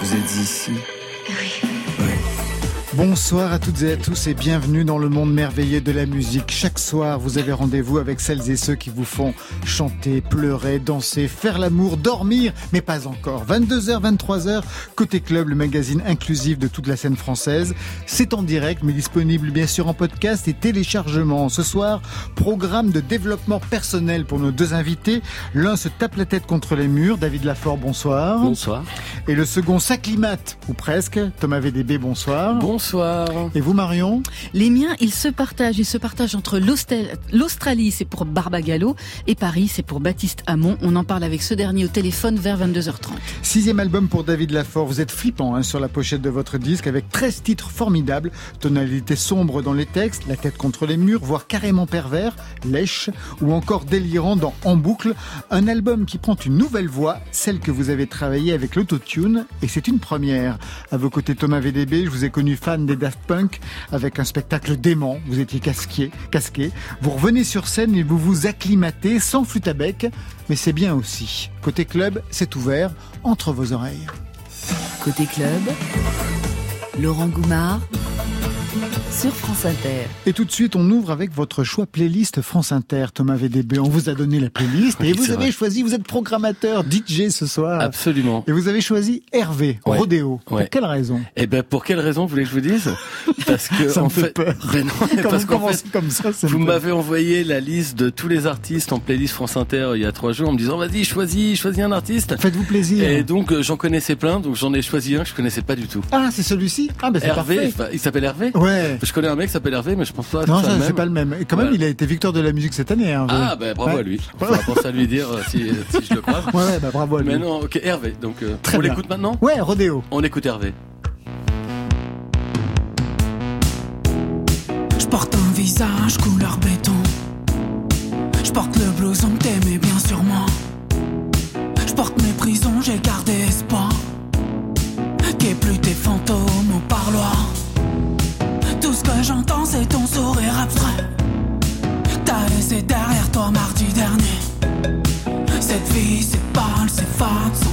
Vous êtes ici Bonsoir à toutes et à tous et bienvenue dans le monde merveilleux de la musique. Chaque soir, vous avez rendez-vous avec celles et ceux qui vous font chanter, pleurer, danser, faire l'amour, dormir, mais pas encore. 22h, 23h, Côté Club, le magazine inclusif de toute la scène française. C'est en direct, mais disponible bien sûr en podcast et téléchargement. Ce soir, programme de développement personnel pour nos deux invités. L'un se tape la tête contre les murs. David Lafort, bonsoir. Bonsoir. Et le second s'acclimate, ou presque. Thomas VDB, bonsoir. Bonsoir. Et vous, Marion Les miens, ils se partagent. Ils se partagent entre l'Australie, c'est pour Barbagallo, et Paris, c'est pour Baptiste Hamon. On en parle avec ce dernier au téléphone vers 22h30. Sixième album pour David Lafort. Vous êtes flippant hein, sur la pochette de votre disque avec 13 titres formidables. Tonalité sombre dans les textes, la tête contre les murs, voire carrément pervers, lèche, ou encore délirant dans En boucle. Un album qui prend une nouvelle voix, celle que vous avez travaillée avec l'autotune, et c'est une première. À vos côtés, Thomas VDB, je vous ai connu fan des Daft Punk avec un spectacle dément. Vous étiez casqué, casqué. Vous revenez sur scène et vous vous acclimatez sans flûte à bec, mais c'est bien aussi. Côté club, c'est ouvert entre vos oreilles. Côté club, Laurent Goumard sur France Inter. Et tout de suite, on ouvre avec votre choix playlist France Inter, Thomas VDB. On vous a donné la playlist et vous avez choisi, vous êtes programmateur, DJ ce soir. Absolument. Et vous avez choisi Hervé, Rodéo. Pour quelle raison Eh ben, pour quelle raison vous voulez que je vous dise? Parce que, ça en me fait, peur. Ben non, parce qu'en fait, comme ça, vous m'avez envoyé la liste de tous les artistes en playlist France Inter il y a trois jours en me disant, vas-y, choisis, choisis un artiste. Faites-vous plaisir. Et donc, euh, j'en connaissais plein, donc j'en ai choisi un que je connaissais pas du tout. Ah, c'est celui-ci? Ah, ben c'est Hervé, il s'appelle Hervé? Ouais. Je connais un mec qui s'appelle Hervé, mais je pense pas. Non, ça, c'est pas le même. Et quand même, il a été victoire de la musique cette année. Hein, ah, ben bravo à lui. On va penser à lui dire euh, si, si, je le croise. Ouais, bah bravo à lui. Mais non, ok, Hervé. Donc, euh, on l'écoute maintenant Ouais, Rodéo. On écoute Hervé. Je porte un visage couleur béton. Je porte le blouson que t'aimais bien sûrement. Je porte mes prisons, j'ai gardé espoir. Qu'est plus tes fantômes au parloir. J'entends, c'est ton sourire abstrait. T'as laissé derrière toi mardi dernier. Cette vie, c'est pâle, c'est fade.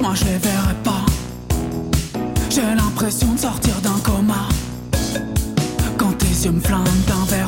Moi je les verrai pas. J'ai l'impression de sortir d'un coma. Quand tes yeux me flinguent d'un verre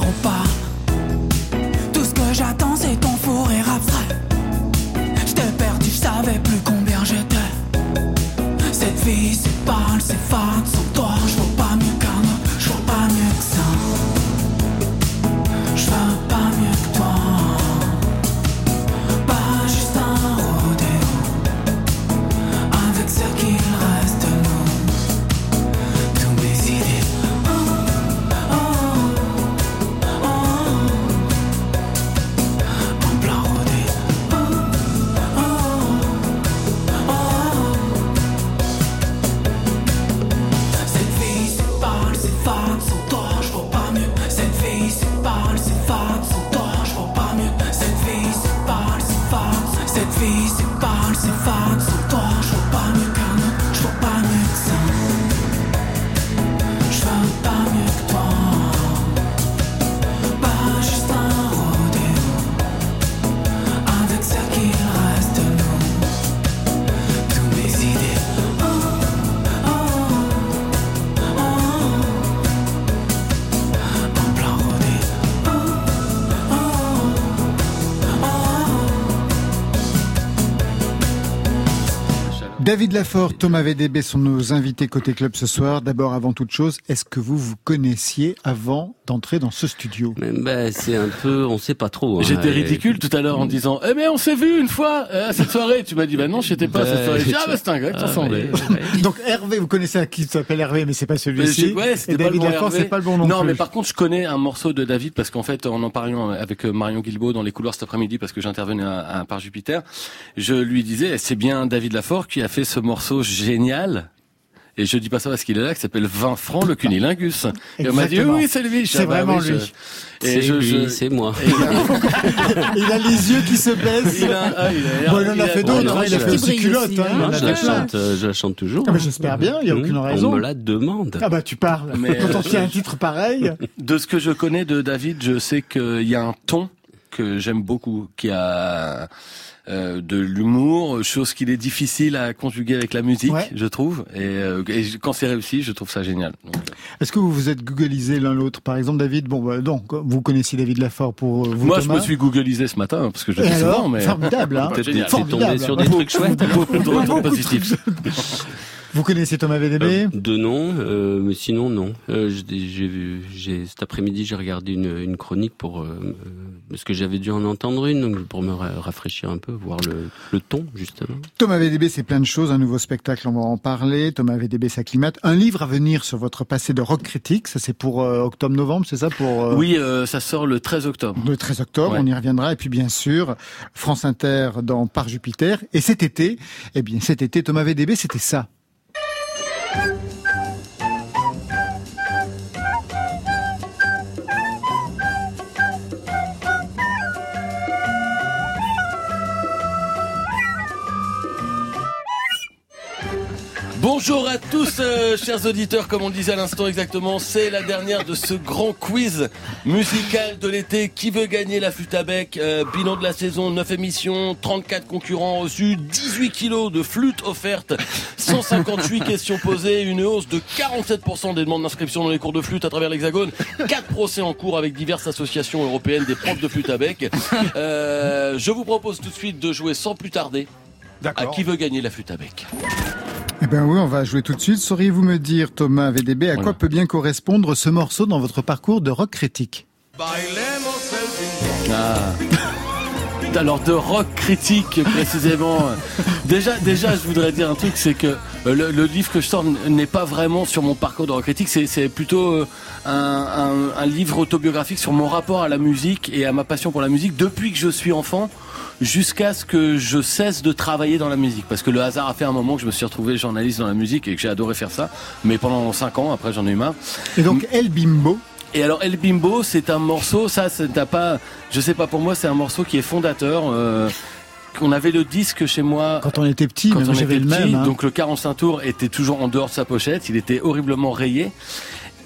David Lafort, Thomas VDB sont nos invités côté club ce soir. D'abord, avant toute chose, est-ce que vous vous connaissiez avant d'entrer dans ce studio ben, C'est un peu, on sait pas trop. Hein. J'étais ridicule tout à l'heure en disant Eh mais on s'est vu une fois euh, à cette soirée. Tu m'as dit Bah non, j'étais pas à cette soirée. ah bah c'est un gars qui ah, Donc Hervé, vous connaissez un qui s'appelle Hervé, mais c'est pas celui-ci. Ouais, Et David Lafort, c'est pas le bon nom. Non, mais par contre, je connais un morceau de David parce qu'en fait, en en parlant avec euh, Marion Guilbault dans les couloirs cet après-midi parce que j'intervenais à, à Par Jupiter, je lui disais C'est bien David Lafort qui a fait ce morceau génial. Et je dis pas ça parce qu'il est là, qui s'appelle 20 francs le cunilingus. Et on m'a dit oui, c'est lui. C'est bah vraiment lui. Et je, c'est moi. il a les yeux qui se baissent. Il, a, ah, il, a, bon, il en a, fait d'autres. Hein, il a fait aussi culotte. Hein, je, la chante, euh, je la chante toujours. Ah, J'espère bien. Il n'y a aucune raison. On me la demande. Ah bah tu parles. Mais Quand on fait un titre pareil. De ce que je connais de David, je sais qu'il y a un ton que j'aime beaucoup, qui a euh, de l'humour, chose qu'il est difficile à conjuguer avec la musique, je trouve. Et, euh, quand c'est réussi, je trouve ça génial. Est-ce que vous vous êtes googlisé l'un l'autre? Par exemple, David, bon, bah, donc vous connaissiez David Lafort pour euh, vous. Moi, je me suis googlisé ce matin parce que je le fais souvent. Mais formidable, hein tombé sur des trucs chouettes. Beaucoup de retours positifs. Vous connaissez Thomas VDB euh, De nom, euh, mais sinon non. Euh, j'ai vu, j'ai cet après-midi j'ai regardé une, une, chronique pour euh, parce que j'avais dû en entendre une, donc pour me rafraîchir un peu, voir le, le ton justement. Thomas VDB, c'est plein de choses, un nouveau spectacle, on va en parler. Thomas VDB s'acclimate. Un livre à venir sur votre passé de rock critique, ça c'est pour octobre-novembre, c'est ça pour Oui, ça sort le 13 octobre. Le 13 octobre, on y reviendra. Et puis bien sûr, France Inter dans Par Jupiter. Et cet été, eh bien cet été, Thomas VDB, c'était ça. Thank you. Bonjour à tous, euh, chers auditeurs, comme on le disait à l'instant exactement, c'est la dernière de ce grand quiz musical de l'été. Qui veut gagner la flûte à bec? Euh, Bilan de la saison, 9 émissions, 34 concurrents reçus, 18 kilos de flûte offerte, 158 questions posées, une hausse de 47% des demandes d'inscription dans les cours de flûte à travers l'Hexagone, 4 procès en cours avec diverses associations européennes des profs de flûte à bec. Euh, je vous propose tout de suite de jouer sans plus tarder à qui veut gagner la flûte à bec? Eh bien oui, on va jouer tout de suite. Sauriez-vous me dire, Thomas VDB, à quoi peut bien correspondre ce morceau dans votre parcours de rock critique? Ah. Alors de rock critique précisément. déjà, déjà, je voudrais dire un truc, c'est que euh, le, livre que je sors n'est pas vraiment sur mon parcours de rock critique, c'est plutôt euh, un, un livre autobiographique sur mon rapport à la musique et à ma passion pour la musique depuis que je suis enfant jusqu'à ce que je cesse de travailler dans la musique. Parce que le hasard a fait un moment que je me suis retrouvé journaliste dans la musique et que j'ai adoré faire ça. Mais pendant 5 ans, après j'en ai eu marre. Et donc El Bimbo et alors El Bimbo, c'est un morceau, ça, t'as pas, je sais pas pour moi, c'est un morceau qui est fondateur. Euh, on avait le disque chez moi quand on était petit, quand on était le même. Hein. Donc le 45 tours était toujours en dehors de sa pochette, il était horriblement rayé.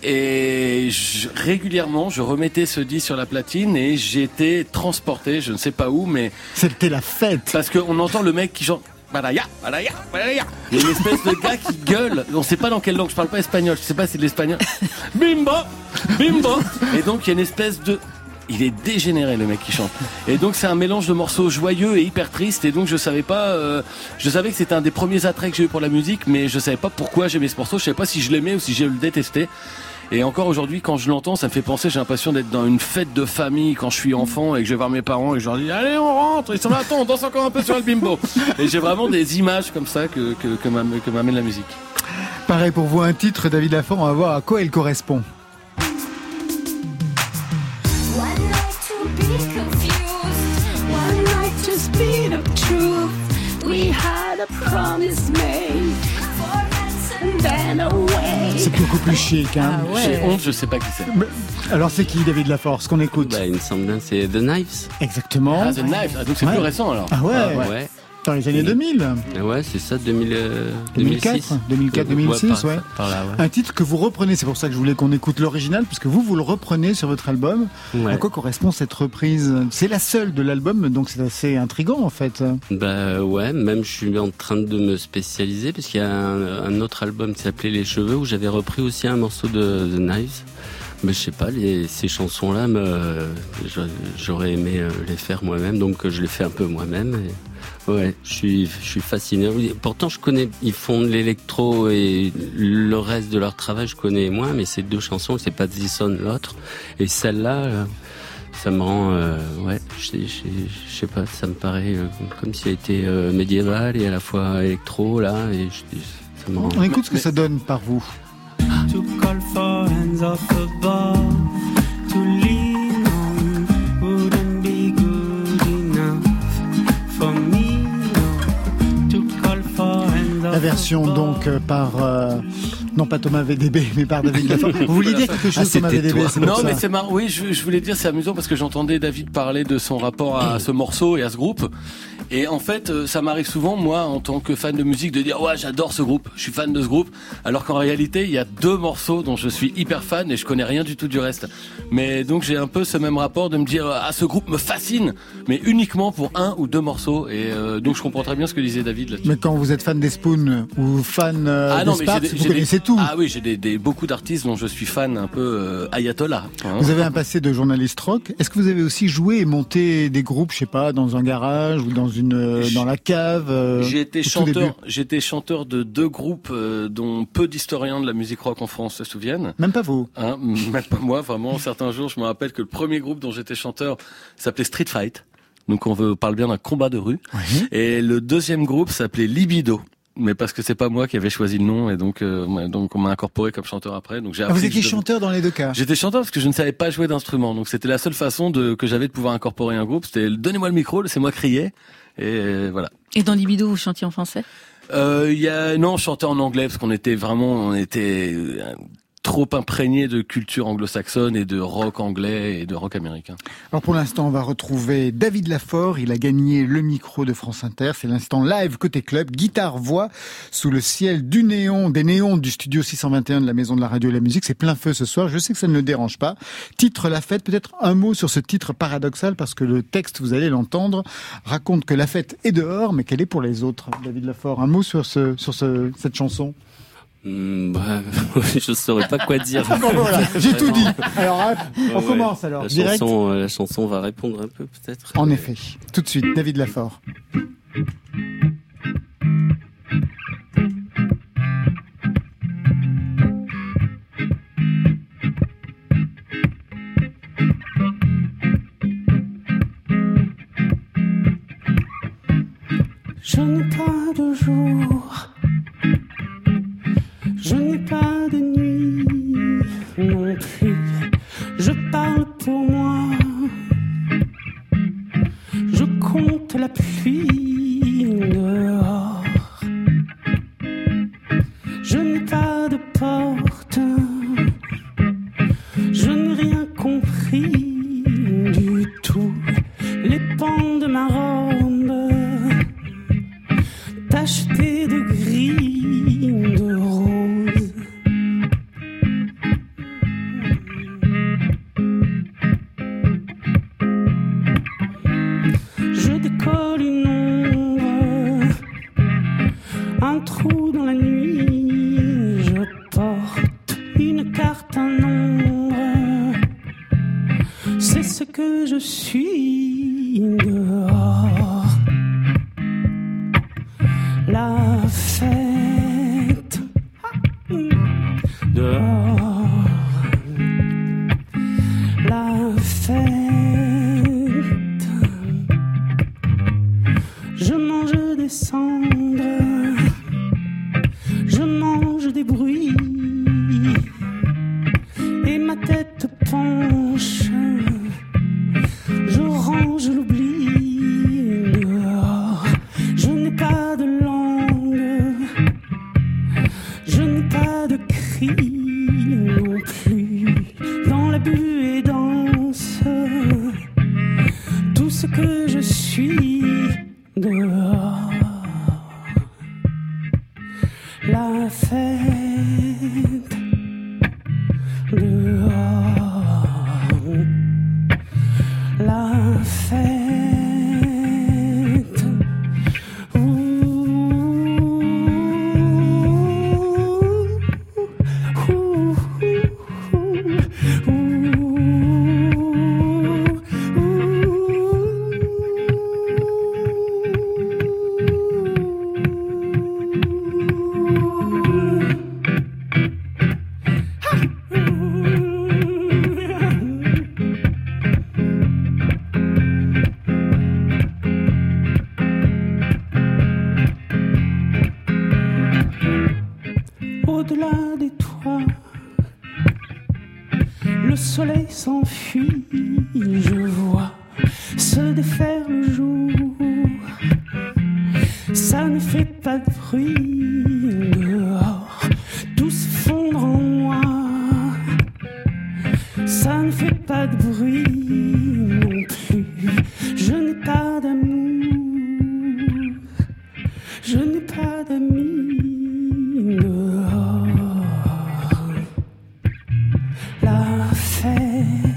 Et régulièrement, je remettais ce disque sur la platine et j'étais transporté, je ne sais pas où, mais c'était la fête. Parce qu'on entend le mec qui chante. Balaya, balaya, balaya. Il y a une espèce de gars qui gueule. On ne sait pas dans quelle langue. Je parle pas espagnol. Je sais pas si c'est de l'espagnol. Bimbo, bimbo. Et donc il y a une espèce de il est dégénéré le mec qui chante. Et donc c'est un mélange de morceaux joyeux et hyper tristes. Et donc je savais pas, euh, je savais que c'était un des premiers attraits que j'ai eu pour la musique, mais je savais pas pourquoi j'aimais ce morceau. Je savais pas si je l'aimais ou si je le détestais. Et encore aujourd'hui, quand je l'entends, ça me fait penser, j'ai l'impression d'être dans une fête de famille quand je suis enfant et que je vais voir mes parents et je leur dis, allez, on rentre. Ils sont là, attends, on danse encore un peu sur le bimbo. Et j'ai vraiment des images comme ça que, que, que m'amène la musique. Pareil pour vous, un titre, David Lafont, on va voir à quoi il correspond. C'est beaucoup plus chic. Hein. Ah J'ai honte, je sais pas qui c'est. Alors c'est qui David Laforce qu'on écoute? Bah, Il me semble bien c'est The Knives. Exactement. Ah The Knives, ah, donc c'est plus récent alors. Ah ouais. Ah, ouais dans les années 2000. Ouais, c'est ça, 2000, 2004, 2004, 2006, ouais. Un titre que vous reprenez, c'est pour ça que je voulais qu'on écoute l'original, puisque vous, vous le reprenez sur votre album. À quoi correspond cette reprise? C'est la seule de l'album, donc c'est assez intrigant en fait. Bah ouais, même je suis en train de me spécialiser, parce qu'il y a un, autre album qui s'appelait Les Cheveux, où j'avais repris aussi un morceau de The Knives. Mais je sais pas, les, ces chansons-là, j'aurais aimé euh, les faire moi-même, donc je les fais un peu moi-même. Et Ouais, je suis, je suis fasciné. Pourtant, je connais, ils font de l'électro et le reste de leur travail, je connais moins, mais ces deux chansons, c'est pas Zison l'autre. Et celle-là, euh, ça me rend, euh, ouais, je, je, sais pas, ça me paraît euh, comme si elle était euh, médiévale et à la fois électro, là, et je, ça me rend... On écoute ce que ça donne par vous. To call for hands off above, to Version donc euh, par euh, non pas Thomas VDB mais par David. Vous vouliez dire quelque chose Ah, Thomas c'était VDB Non, ça. mais c'est marrant. Oui, je, je voulais dire, c'est amusant parce que j'entendais David parler de son rapport à ce morceau et à ce groupe. Et en fait, euh, ça m'arrive souvent, moi, en tant que fan de musique, de dire ouais, j'adore ce groupe, je suis fan de ce groupe, alors qu'en réalité, il y a deux morceaux dont je suis hyper fan et je connais rien du tout du reste. Mais donc j'ai un peu ce même rapport de me dire ah ce groupe me fascine, mais uniquement pour un ou deux morceaux. Et euh, donc je comprends très bien ce que disait David là-dessus. Mais quand vous êtes fan des Spoons ou fan euh, Ah non, des Sparks, vous connaissez Ah oui, j'ai des, des- beaucoup d'artistes dont je suis fan un peu euh, ayatollah. hein. Vous avez un passé de journaliste rock. Est-ce que vous avez aussi joué et monté des groupes, je sais pas, dans un garage ou dans une euh, dans la cave euh, J'ai été chanteur, été chanteur de deux groupes euh, dont peu d'historiens de la musique rock en France se souviennent. Même pas vous? Hein, même pas moi, vraiment. Certains jours, je me rappelle que le premier groupe dont j'étais chanteur s'appelait Street Fight. Donc on veut, on parle bien d'un combat de rue. Et le deuxième groupe s'appelait Libido. Mais parce que c'est pas moi qui avais choisi le nom et donc euh, ouais, donc on m'a incorporé comme chanteur après. Donc j'ai Ah, appris vous étiez chanteur dans les deux cas. J'étais chanteur parce que je ne savais pas jouer d'instrument. Donc c'était la seule façon de que j'avais de pouvoir incorporer un groupe. C'était donnez-moi le micro, laissez-moi crier. Et euh, voilà. Et dans Libido, vous chantiez en français? Euh, Il y a non, je chantais en anglais parce qu'on était vraiment, on était euh, trop imprégné de culture anglo-saxonne et de rock anglais et de rock américain. Alors pour l'instant, on va retrouver David Lafort. Il a gagné le micro de France Inter. C'est l'instant live côté club, guitare voix sous le ciel du néon, des néons du studio 621 de la Maison de la Radio et de la Musique. C'est plein feu ce soir. Je sais que ça ne le dérange pas. Titre La Fête. Peut-être un mot sur ce titre paradoxal parce que le texte, vous allez l'entendre, raconte que la fête est dehors, mais qu'elle est pour les autres. David Lafort, un mot sur ce sur ce, cette chanson? Hmm, bah, je saurais pas quoi dire. Bon, voilà, j'ai tout dit. Alors, hop, on Ouais, commence alors. La Direct. chanson, euh, la chanson va répondre un peu peut-être. En effet. Tout de suite, David Lafort. Je n'ai pas de jour, La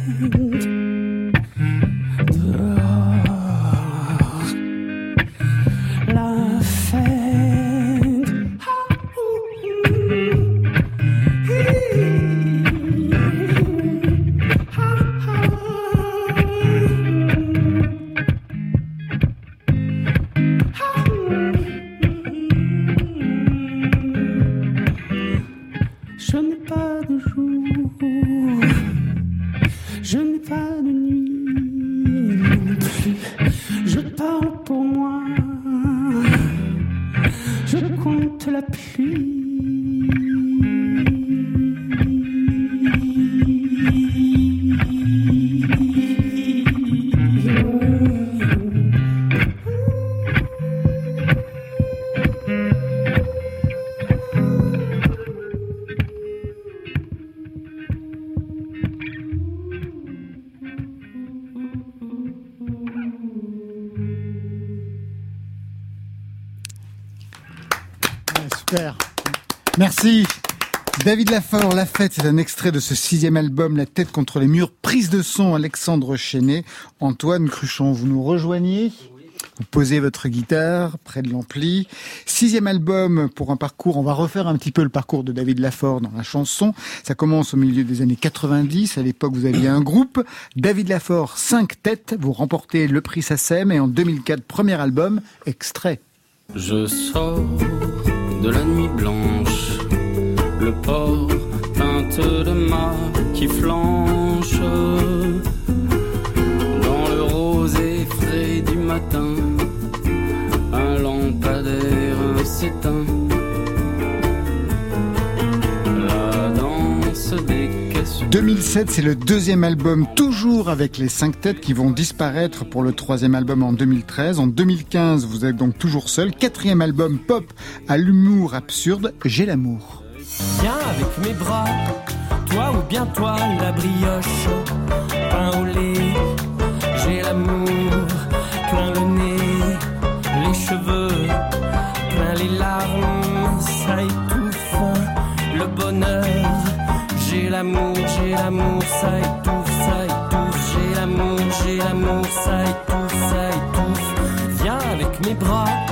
C'est un extrait de ce sixième album, La tête contre les murs, prise de son, Alexandre Chenet. Antoine Cruchon, vous nous rejoignez? Vous posez votre guitare près de l'ampli. Sixième album pour un parcours. On va refaire un petit peu le parcours de David Lafort dans la chanson. Ça commence au milieu des années 90. À l'époque, vous aviez un groupe. David Lafort, cinq têtes. Vous remportez le prix SACEM et en 2004, premier album, extrait. Je sors de la nuit blanche, le port teinte de mât qui flanche. Dans le rosé frais du matin, un lampadaire s'éteint. La danse des caisses 2007, c'est le deuxième album, toujours avec les cinq têtes qui vont disparaître pour le troisième album en 2013. En 2015, vous êtes donc toujours seul. Quatrième album pop à l'humour absurde, J'ai l'amour. Viens avec mes bras, toi ou bien toi, la brioche, pain au lait, j'ai l'amour, plein le nez, les cheveux, plein les larmes, ça étouffe, le bonheur, j'ai l'amour, j'ai l'amour, ça étouffe, ça étouffe, j'ai l'amour, j'ai l'amour, ça étouffe, ça étouffe, viens avec mes bras.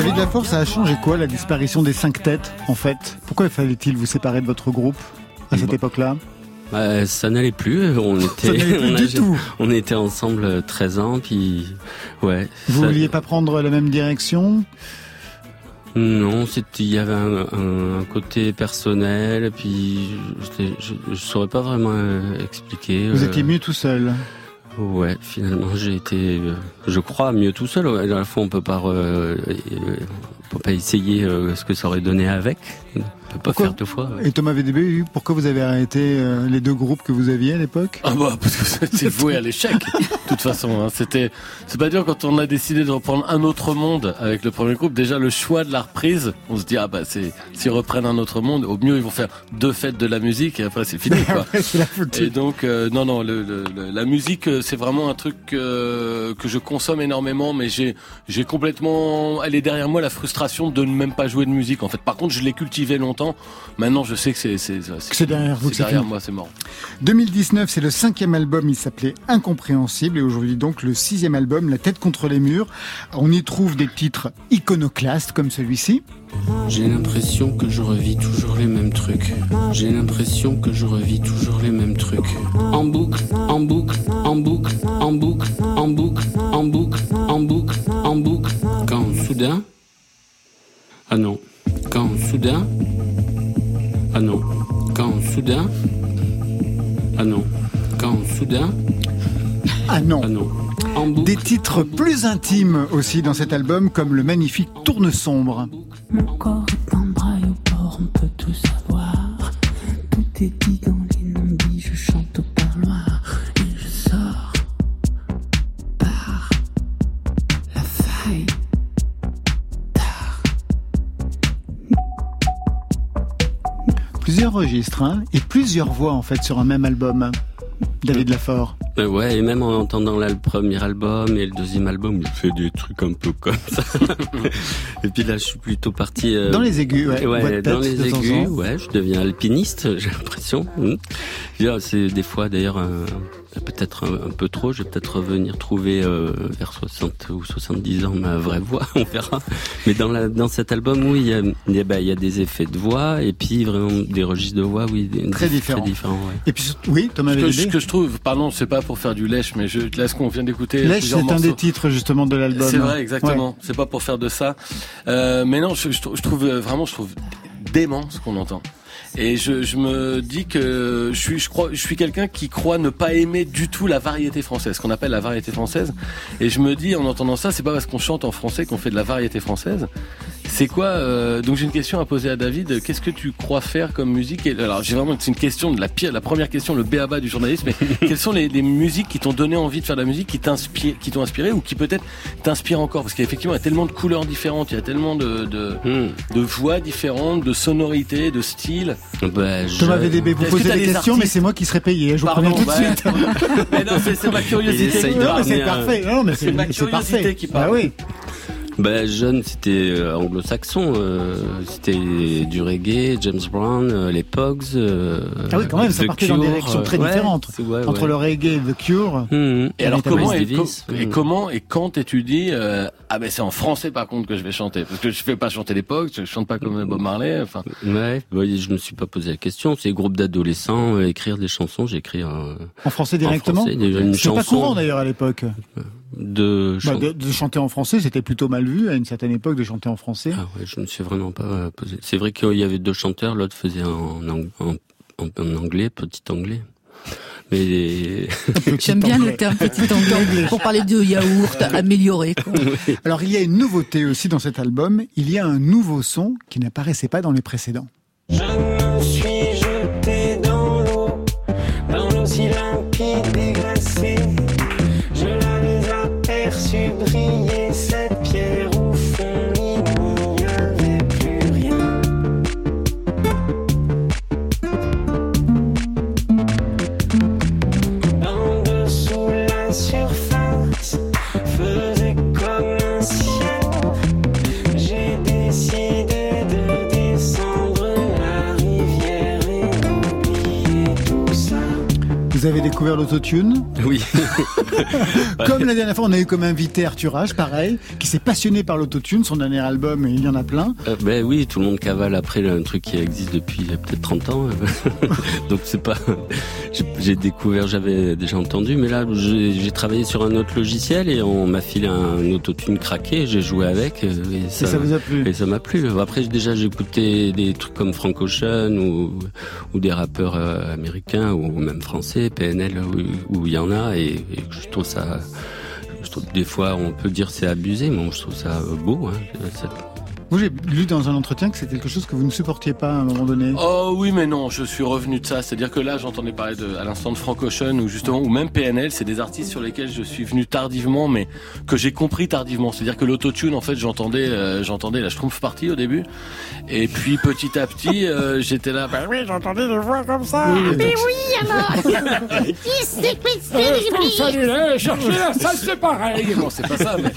David Lafort, ça a changé quoi la disparition des cinq têtes, en fait? Pourquoi fallait-il vous séparer de votre groupe à cette Bah, époque-là? Bah, ça n'allait plus. On était, plus on, tout. on était ensemble euh, 13 ans, puis ouais. Vous ça- vouliez pas prendre la même direction? Non, il y avait un, côté personnel, puis je, je saurais pas vraiment euh, expliquer. Vous euh, étiez mieux tout seul. Ouais, finalement, j'ai été, euh, je crois, mieux tout seul. À la fois, on peut pas, euh, on peut pas essayer euh, ce que ça aurait donné avec. On peut pas Pourquoi faire deux fois. ouais. Et Thomas VDB, pourquoi vous avez arrêté euh, les deux groupes que vous aviez à l'époque? Ah bah parce que c'était voué à l'échec. De toute façon, hein. c'était c'est pas dur quand on a décidé de reprendre un autre monde avec le premier groupe. Déjà le choix de la reprise, on se dit ah bah c'est s'ils reprennent un autre monde, au mieux ils vont faire deux fêtes de la musique et après c'est fini quoi. La foutue. Et donc euh, non non le, le- le- la musique euh, c'est vraiment un truc euh, que je consomme énormément mais j'ai j'ai complètement elle est derrière moi la frustration de ne même pas jouer de musique en fait. Par contre je l'ai cultivé longtemps. Maintenant je sais que c'est derrière vous c'est derrière moi c'est mort. 2019, c'est le cinquième album, il s'appelait Incompréhensible, et aujourd'hui donc le sixième album, La tête contre les murs. On y trouve des titres iconoclastes comme celui-ci. J'ai l'impression que je revis toujours les mêmes trucs. J'ai l'impression que je revis toujours les mêmes trucs. En boucle, en boucle, en boucle, en boucle, en boucle, en boucle, en boucle, en boucle. Quand soudain. Ah non. Quand soudain. Ah non. Quand soudain. Ah non. Quand soudain. Ah non Ah non. En boucle. Des titres plus intimes aussi dans cet album, comme le magnifique Tourne sombre. Mon corps est un braille au port, on peut tout savoir. t'ai dit dans les non-dits, je chante au Plusieurs registres hein, et plusieurs voix en fait sur un même album. David Lafort. Euh, ouais, et même en entendant le premier album et le deuxième album, je fais des trucs un peu comme ça. et puis là, je suis plutôt parti... euh, Dans les aigus, ouais. Dans les aigus, ouais, je deviens alpiniste, j'ai l'impression. Mm. Dire, C'est des fois d'ailleurs un- peut-être un, un peu trop. Je vais peut-être revenir trouver euh, vers 60 ou 70 ans ma vraie voix, on verra. Mais dans, la, dans cet album, oui, il y a, il y a, bah, il y a des effets de voix et puis vraiment des registres de voix, oui, des- Très différents. Très différents ouais. Et puis oui, Thomas Ce que, VDB. ce que je trouve, pardon, c'est pas pour faire du lèche, mais je, là, ce qu'on vient d'écouter. Lèche, c'est un des titres justement de l'album. C'est vrai, exactement. C'est pas pour faire de ça. Euh, mais non, je, je trouve- je trouve euh, vraiment, je trouve dément ce qu'on entend. Et je, je me dis que je suis, je crois, je suis quelqu'un qui croit ne pas aimer du tout la variété française, qu'on appelle la variété française. Et je me dis, en entendant ça, c'est pas parce qu'on chante en français qu'on fait de la variété française. C'est quoi euh, Donc j'ai une question à poser à David. Qu'est-ce que tu crois faire comme musique Et, Alors j'ai vraiment, c'est une question de la pire, la première question, le béaba du journalisme. Mais quelles sont les, les musiques qui t'ont donné envie de faire de la musique, qui t'inspirent, qui t'ont inspiré ou qui peut-être t'inspirent encore? Parce qu'effectivement, il y a tellement de couleurs différentes, il y a tellement de, de, Hmm. de voix différentes, de sonorités, de styles. Bah, je- Thomas VDB, vous que posez t'as des des questions, mais c'est moi qui serai payé. Je vous Pardon, tout de ouais. suite. mais non, c'est ma curiosité. Non, mais parle. c'est parfait. Non, mais C'est ma c'est curiosité parfait. qui parle. Ah oui. Bah, jeune, c'était euh, anglo-saxon. euh, c'était du reggae, James Brown, euh, les Pogs. euh, Ah oui, quand même, ça The partait dans des Cure, directions euh, très ouais, différentes. c'est- ouais, Entre ouais. le reggae et The Cure. Mhm. Et alors Miles comment et, Davis, co- et mm. comment et quand t'étudies euh, ah ben c'est en français par contre que je vais chanter parce que je fais pas chanter l'époque je chante pas comme Bob Marley enfin Ouais, bah, je me suis pas posé la question. C'est groupe d'adolescents, euh, écrire des chansons. J'écris euh, En français directement. en français, une C'était pas courant d'ailleurs à l'époque. De, Bah, de, de chanter en français, c'était plutôt mal vu à une certaine époque de chanter en français. Ah ouais, je me suis vraiment pas euh, posé. C'est vrai qu'il y avait deux chanteurs, l'autre faisait en, ang- en, en- en anglais, petit anglais. Mais J'aime bien le terme petit anglais pour parler de yaourt amélioré. quoi. Alors il y a une nouveauté aussi dans cet album. Il y a un nouveau son qui n'apparaissait pas dans les précédents. Je me suis découvert l'autotune. oui, Comme la dernière fois, on a eu comme invité Arthur H, pareil, qui s'est passionné par l'autotune, son dernier album, et il y en a plein. Euh, ben oui, tout le monde cavale après un truc qui existe depuis peut-être 30 ans. Donc c'est pas. j'ai- découvert, j'avais déjà entendu, mais là j'ai travaillé sur un autre logiciel et on m'a filé un autotune craqué. J'ai joué avec euh, et Et ça vous a plu Et ça m'a plu. Après, déjà, j'écoutais des trucs comme Frank Ocean ou, ou des rappeurs euh, américains ou même français, PNL, où où il y en a, et, je trouve ça. Des fois, on peut dire c'est abusé, mais je trouve ça euh, beau. Hein. Vous, j'ai lu dans un entretien que c'est quelque chose que vous ne supportiez pas à un moment donné. oh oui mais non je suis revenu de ça. C'est à dire que là j'entendais parler de à l'instant de Frank Ocean ou justement ou même PNL c'est des artistes sur lesquels je suis venu tardivement mais que j'ai compris tardivement. C'est à dire que l'autotune en fait j'entendais euh, j'entendais la Schtroumpf partie au début. Et puis petit à petit euh, j'étais là bah oui j'entendais des voix comme ça. Mais non c'est pas ça mais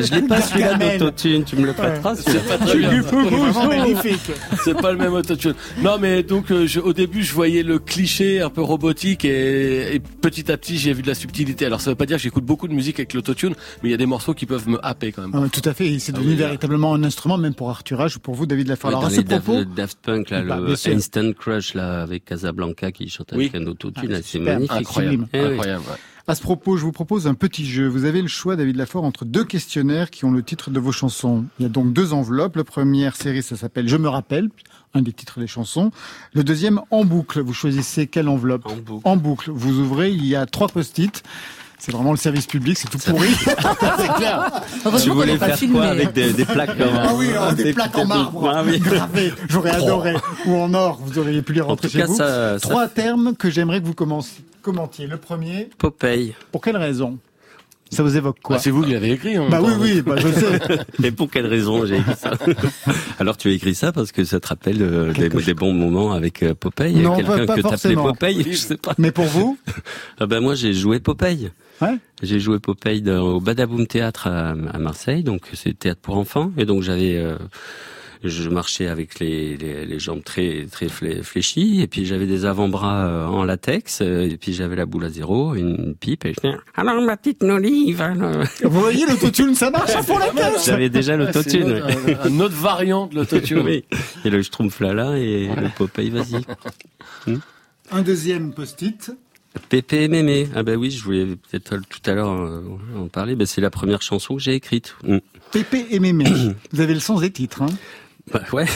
je l'ai pas celui-là d'autotune, tu me le c'est pas très bien Vraiment magnifique. c'est pas le même autotune. Non, mais donc euh, je- au début, je voyais le cliché un peu robotique et, et petit à petit, j'ai vu de la subtilité. Alors ça veut pas dire que j'écoute beaucoup de musique avec l'autotune, mais il y a des morceaux qui peuvent me happer quand même. Ah, tout à fait, c'est devenu oui, là. véritablement un instrument, même pour Arthur H ou pour vous, David. Ouais, Alors dans à ce propos, Daft Punk, là, Bah, bien le sûr. Instant Crush, là, avec Casablanca qui chante avec un autotune, Ah, c'est magnifique. Incroyable, Eh incroyable. ouais. À ce propos, je vous propose un petit jeu. Vous avez le choix, David Lafort, entre deux questionnaires qui ont le titre de vos chansons. Il y a donc deux enveloppes. La première série, ça s'appelle Je me rappelle, un des titres des chansons. Le deuxième, en boucle. Vous choisissez quelle enveloppe En boucle. En boucle. Vous ouvrez, il y a trois post-it. C'est vraiment le service public, c'est tout pourri. C'est clair. Tu voulais faire filmé. quoi avec des, des plaques en- Ah oui, alors, des plaques en marbre Ah oui. gravées. J'aurais adoré. Ou en or, vous auriez pu les En rentrer tout chez cas, vous. ça, ça Trois termes que j'aimerais que vous commenciez- commentiez. Le premier, Popeye. pour quelle raison? Ça vous évoque quoi Bah, c'est vous qui l'avez écrit. en Bah oui, oui, bah, je sais. Et pour quelle raison j'ai écrit ça Alors tu as écrit ça parce que ça te rappelle euh, des, bons moments avec euh, Popeye Non, Quelqu'un pas- pas que t'appelais forcément. Popeye Je sais pas. Mais pour vous Ah ben moi j'ai joué Popeye. Ouais. J'ai joué Popeye dans- au Badaboom Théâtre à, à Marseille, donc c'est théâtre pour enfants, et donc j'avais, euh, je marchais avec les, les, les jambes très très flé- fléchies, et puis j'avais des avant-bras euh, en latex, euh, et puis j'avais la boule à zéro, une pipe, et je disais, alors ma petite Nolive. alors Vous voyez, l'autotune, ça marche à fond la caisse J'avais déjà Ah, l'autotune. une autre- un, un autre variant de l'autotune. oui. Et le Schtroumpf là là et le Popeye vas-y. Un deuxième post-it. Pépé et Mémé. Ah bah oui, je voulais peut-être tout à l'heure euh, en parler. Bah, c'est la première chanson que j'ai écrite. Mm. Pépé et Mémé. Vous avez le sens des titres, hein Bah ouais.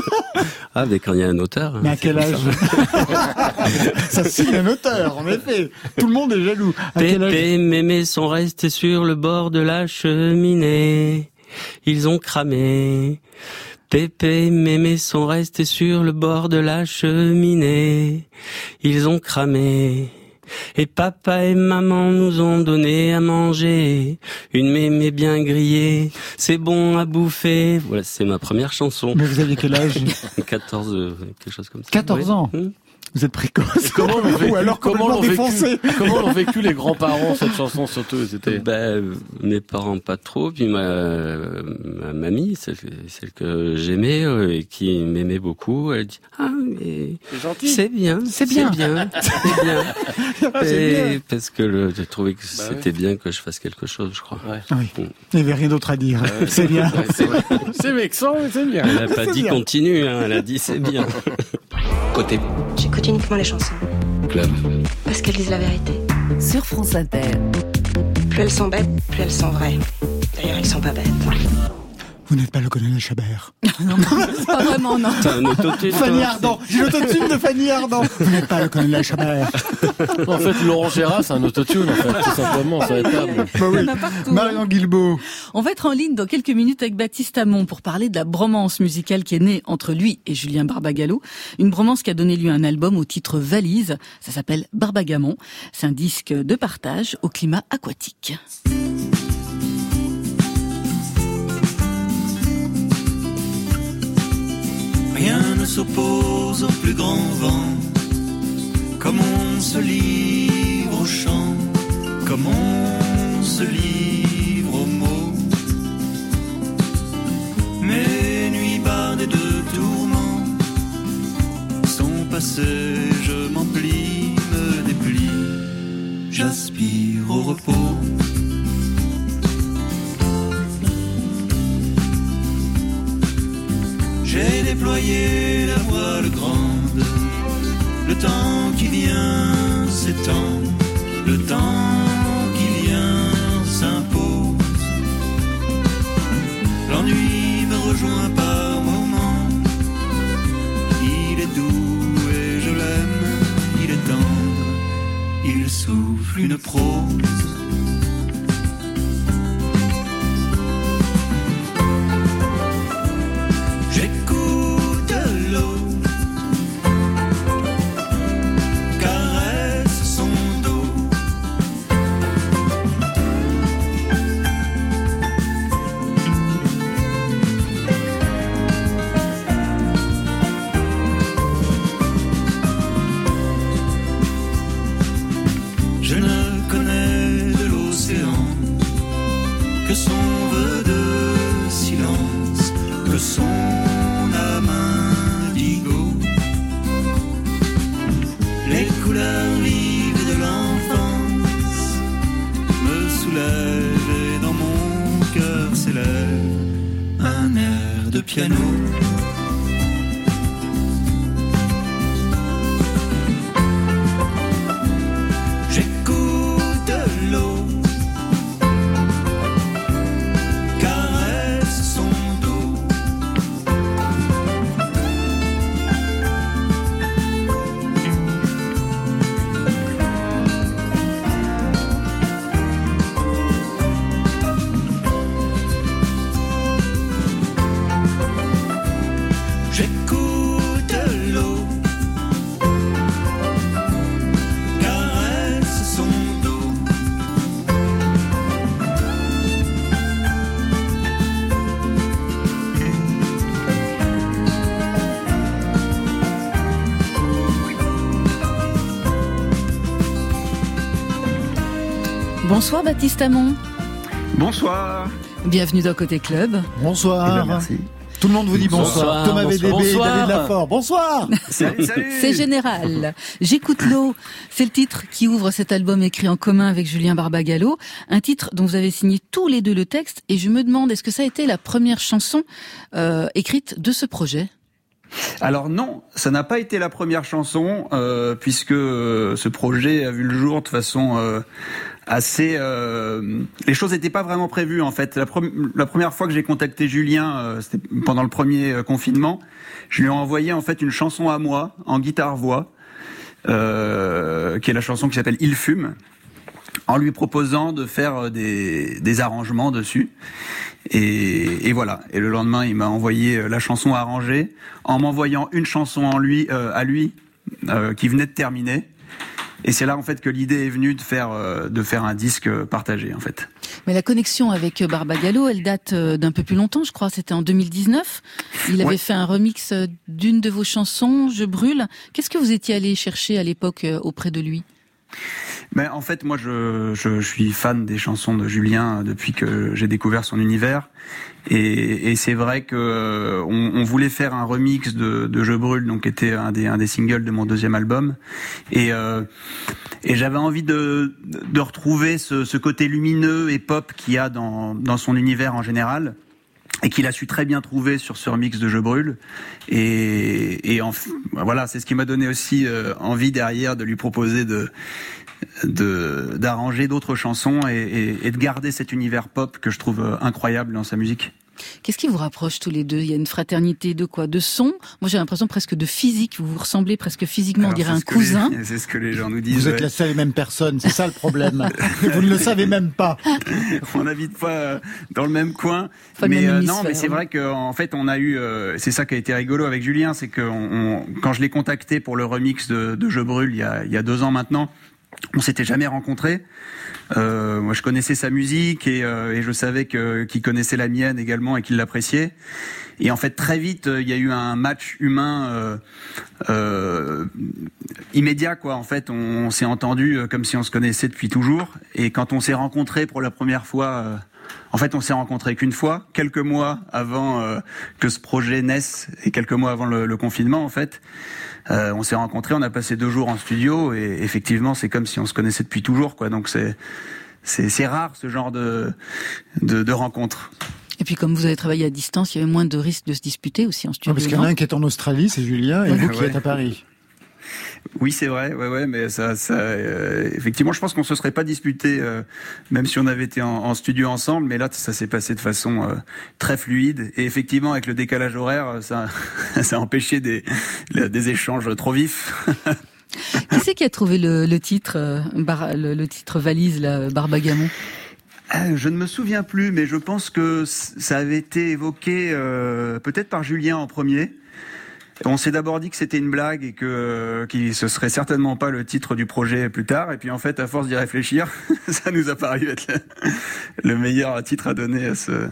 ah, mais quand il y a un auteur. Mais à quel âge ça. Signe un auteur, en effet. Tout le monde est jaloux. À quel âge Pépé et Mémé sont restés sur le bord de la cheminée. Ils ont cramé. Pépé et Mémé sont restés sur le bord de la cheminée. Ils ont cramé. Et papa et maman nous ont donné à manger. Une mémé bien grillée. C'est bon à bouffer. Voilà, c'est ma première chanson. Mais vous aviez quel âge? 14, euh, quelque chose comme ça. 14 Oui. ans. Hmm. Vous êtes précoce. Comment l'ont vécu, Ou alors comment l'ont complètement vécu, défoncé. comment l'ont vécu les grands-parents cette chanson surtout C'était Ben, euh, mes parents pas trop, puis ma, ma mamie, celle, celle que j'aimais euh, et qui m'aimait beaucoup, elle dit ah mais c'est gentil. c'est bien, C'est bien. c'est bien, c'est bien. Ah, bien. parce que le, j'ai trouvé que Bah c'était bien que je fasse quelque chose, je crois. Ouais. Ah oui. Il n'y avait rien d'autre à dire. C'est bien. Ouais, c'est vexant, mais c'est bien. Elle a pas dit bien. continue, hein, elle a dit c'est bien. Côté J'écoute uniquement les chansons. club. Parce qu'elles disent la vérité. Sur France Inter. Plus elles sont bêtes, plus elles sont vraies. D'ailleurs, elles sont pas bêtes. Vous n'êtes pas le colonel Chabert. Pas vraiment, non. T'as un autotune, Fanny Ardant. J'ai l'autotune de Fanny Ardant. Vous n'êtes pas le colonel Chabert. En fait, Laurent Gérard, c'est un autotune, en fait, tout simplement, sur la table. Bah oui. Marion Guilbeault. On va être en ligne dans quelques minutes avec Baptiste Hamon pour parler de la bromance musicale qui est née entre lui et Julien Barbagallo. Une bromance qui a donné lieu à un album au titre Valise. Ça s'appelle Barbagamon. C'est un disque de partage au climat aquatique. S'oppose au plus grand vent. Comme on se livre au chant, comme on se livre aux mots. Mes nuits bardées de tourments sont passées, je m'emplis, me déplie, j'aspire au repos. Déployé la voile grande. Le temps qui vient s'étend. Le temps qui vient s'impose. L'ennui me rejoint par moments. Il est doux et je l'aime. Il est tendre. Il souffle une prose. S'élève un air de piano. Bonsoir Baptiste Amon. Bonsoir. Bienvenue dans Côté Club. Bonsoir. Eh bien, merci. Tout le monde vous dit bonsoir. Bonsoir, Thomas bonsoir, VDB, bonsoir. David Lafort. Bonsoir. Salut, salut. C'est général. J'écoute l'eau. C'est le titre qui ouvre cet album écrit en commun avec Julien Barbagallo. Un titre dont vous avez signé tous les deux le texte. Et je me demande, est-ce que ça a été la première chanson euh, écrite de ce projet? Alors non, ça n'a pas été la première chanson, euh, puisque euh, ce projet a vu le jour de façon euh, assez... euh, les choses n'étaient pas vraiment prévues en fait. La, pre- la première fois que j'ai contacté Julien, euh, c'était pendant le premier euh, confinement, je lui ai envoyé en fait une chanson à moi, en guitare-voix, euh, qui est la chanson qui s'appelle Il fume, en lui proposant de faire euh, des, des arrangements dessus. Et, et voilà. Et le lendemain, il m'a envoyé la chanson arrangée, en m'envoyant une chanson en lui, euh, à lui, euh, qui venait de terminer. Et c'est là en fait que l'idée est venue de faire euh, de faire un disque partagé en fait. Mais la connexion avec euh, Barbagallo, elle date euh, d'un peu plus longtemps, je crois. C'était en 2019. Il avait Ouais. fait un remix d'une de vos chansons, Je brûle. Qu'est-ce que vous étiez allé chercher à l'époque auprès de lui? Mais en fait, moi, je, je, suis fan des chansons de Julien depuis que j'ai découvert son univers. Et, et c'est vrai que euh, on, on voulait faire un remix de, de Je brûle, donc qui était un des, un des singles de mon deuxième album. Et, euh, et j'avais envie de, de retrouver ce, ce côté lumineux et pop qu'il y a dans, dans son univers en général et qu'il a su très bien trouver sur ce remix de Je brûle. Et, et en, voilà, c'est ce qui m'a donné aussi euh, envie derrière de lui proposer de d'arranger d'autres chansons et, et, et de garder cet univers pop que je trouve euh, incroyable dans sa musique. Qu'est-ce qui vous rapproche tous les deux? Il y a une fraternité de quoi? De son? Moi, j'ai l'impression presque de physique. Vous vous ressemblez presque physiquement, on Alors, dirait c'est un cousin. les- C'est ce que les gens nous disent. Vous êtes ouais. la seule et même personne, c'est ça le problème. vous ne le savez même pas. on n'habite pas euh, dans le même coin. Pas mais même euh, non, mais c'est hein. vrai qu'en fait, on a eu, euh, c'est ça qui a été rigolo avec Julien, c'est que on- on- quand je l'ai contacté pour le remix de, de Je brûle il y a, il y a deux ans maintenant, on s'était jamais rencontrés. Euh, moi, je connaissais sa musique et, euh, et je savais qu'il connaissait la mienne également et qu'il l'appréciait. Et en fait, très vite, euh, il y a eu un match humain euh, euh, immédiat, quoi. En fait, on, s'est entendu euh, comme si on se connaissait depuis toujours. Et quand on s'est rencontrés pour la première fois, en fait, on s'est rencontrés qu'une fois, quelques mois avant que ce projet naisse et quelques mois avant le, le confinement, en fait. Euh, on s'est rencontrés, on a passé deux jours en studio et effectivement, c'est comme si on se connaissait depuis toujours, quoi. Donc c'est c'est c'est rare ce genre de de, de rencontre. Et puis, comme vous avez travaillé à distance, il y avait moins de risques de se disputer aussi en studio. Non, parce qu'il y en a un qui est en Australie, c'est Julien, et Ouais. vous qui Ouais. êtes à Paris. Oui, c'est vrai, ouais, ouais, mais ça, ça, euh, effectivement, je pense qu'on se serait pas disputé, euh, même si on avait été en, en studio ensemble, mais là, ça s'est passé de façon euh, très fluide, et effectivement, avec le décalage horaire, ça, ça a empêché des, des échanges trop vifs. Qui c'est qui a trouvé le, le titre, bar- le, le titre valise, là, Barbagamon? Ah, Je ne me souviens plus, mais je pense que ça avait été évoqué peut-être par Julien en premier. On s'est d'abord dit que c'était une blague et que qui ce serait certainement pas le titre du projet plus tard. Et puis en fait, à force d'y réfléchir, ça nous a paru être le, le meilleur titre à donner à ce,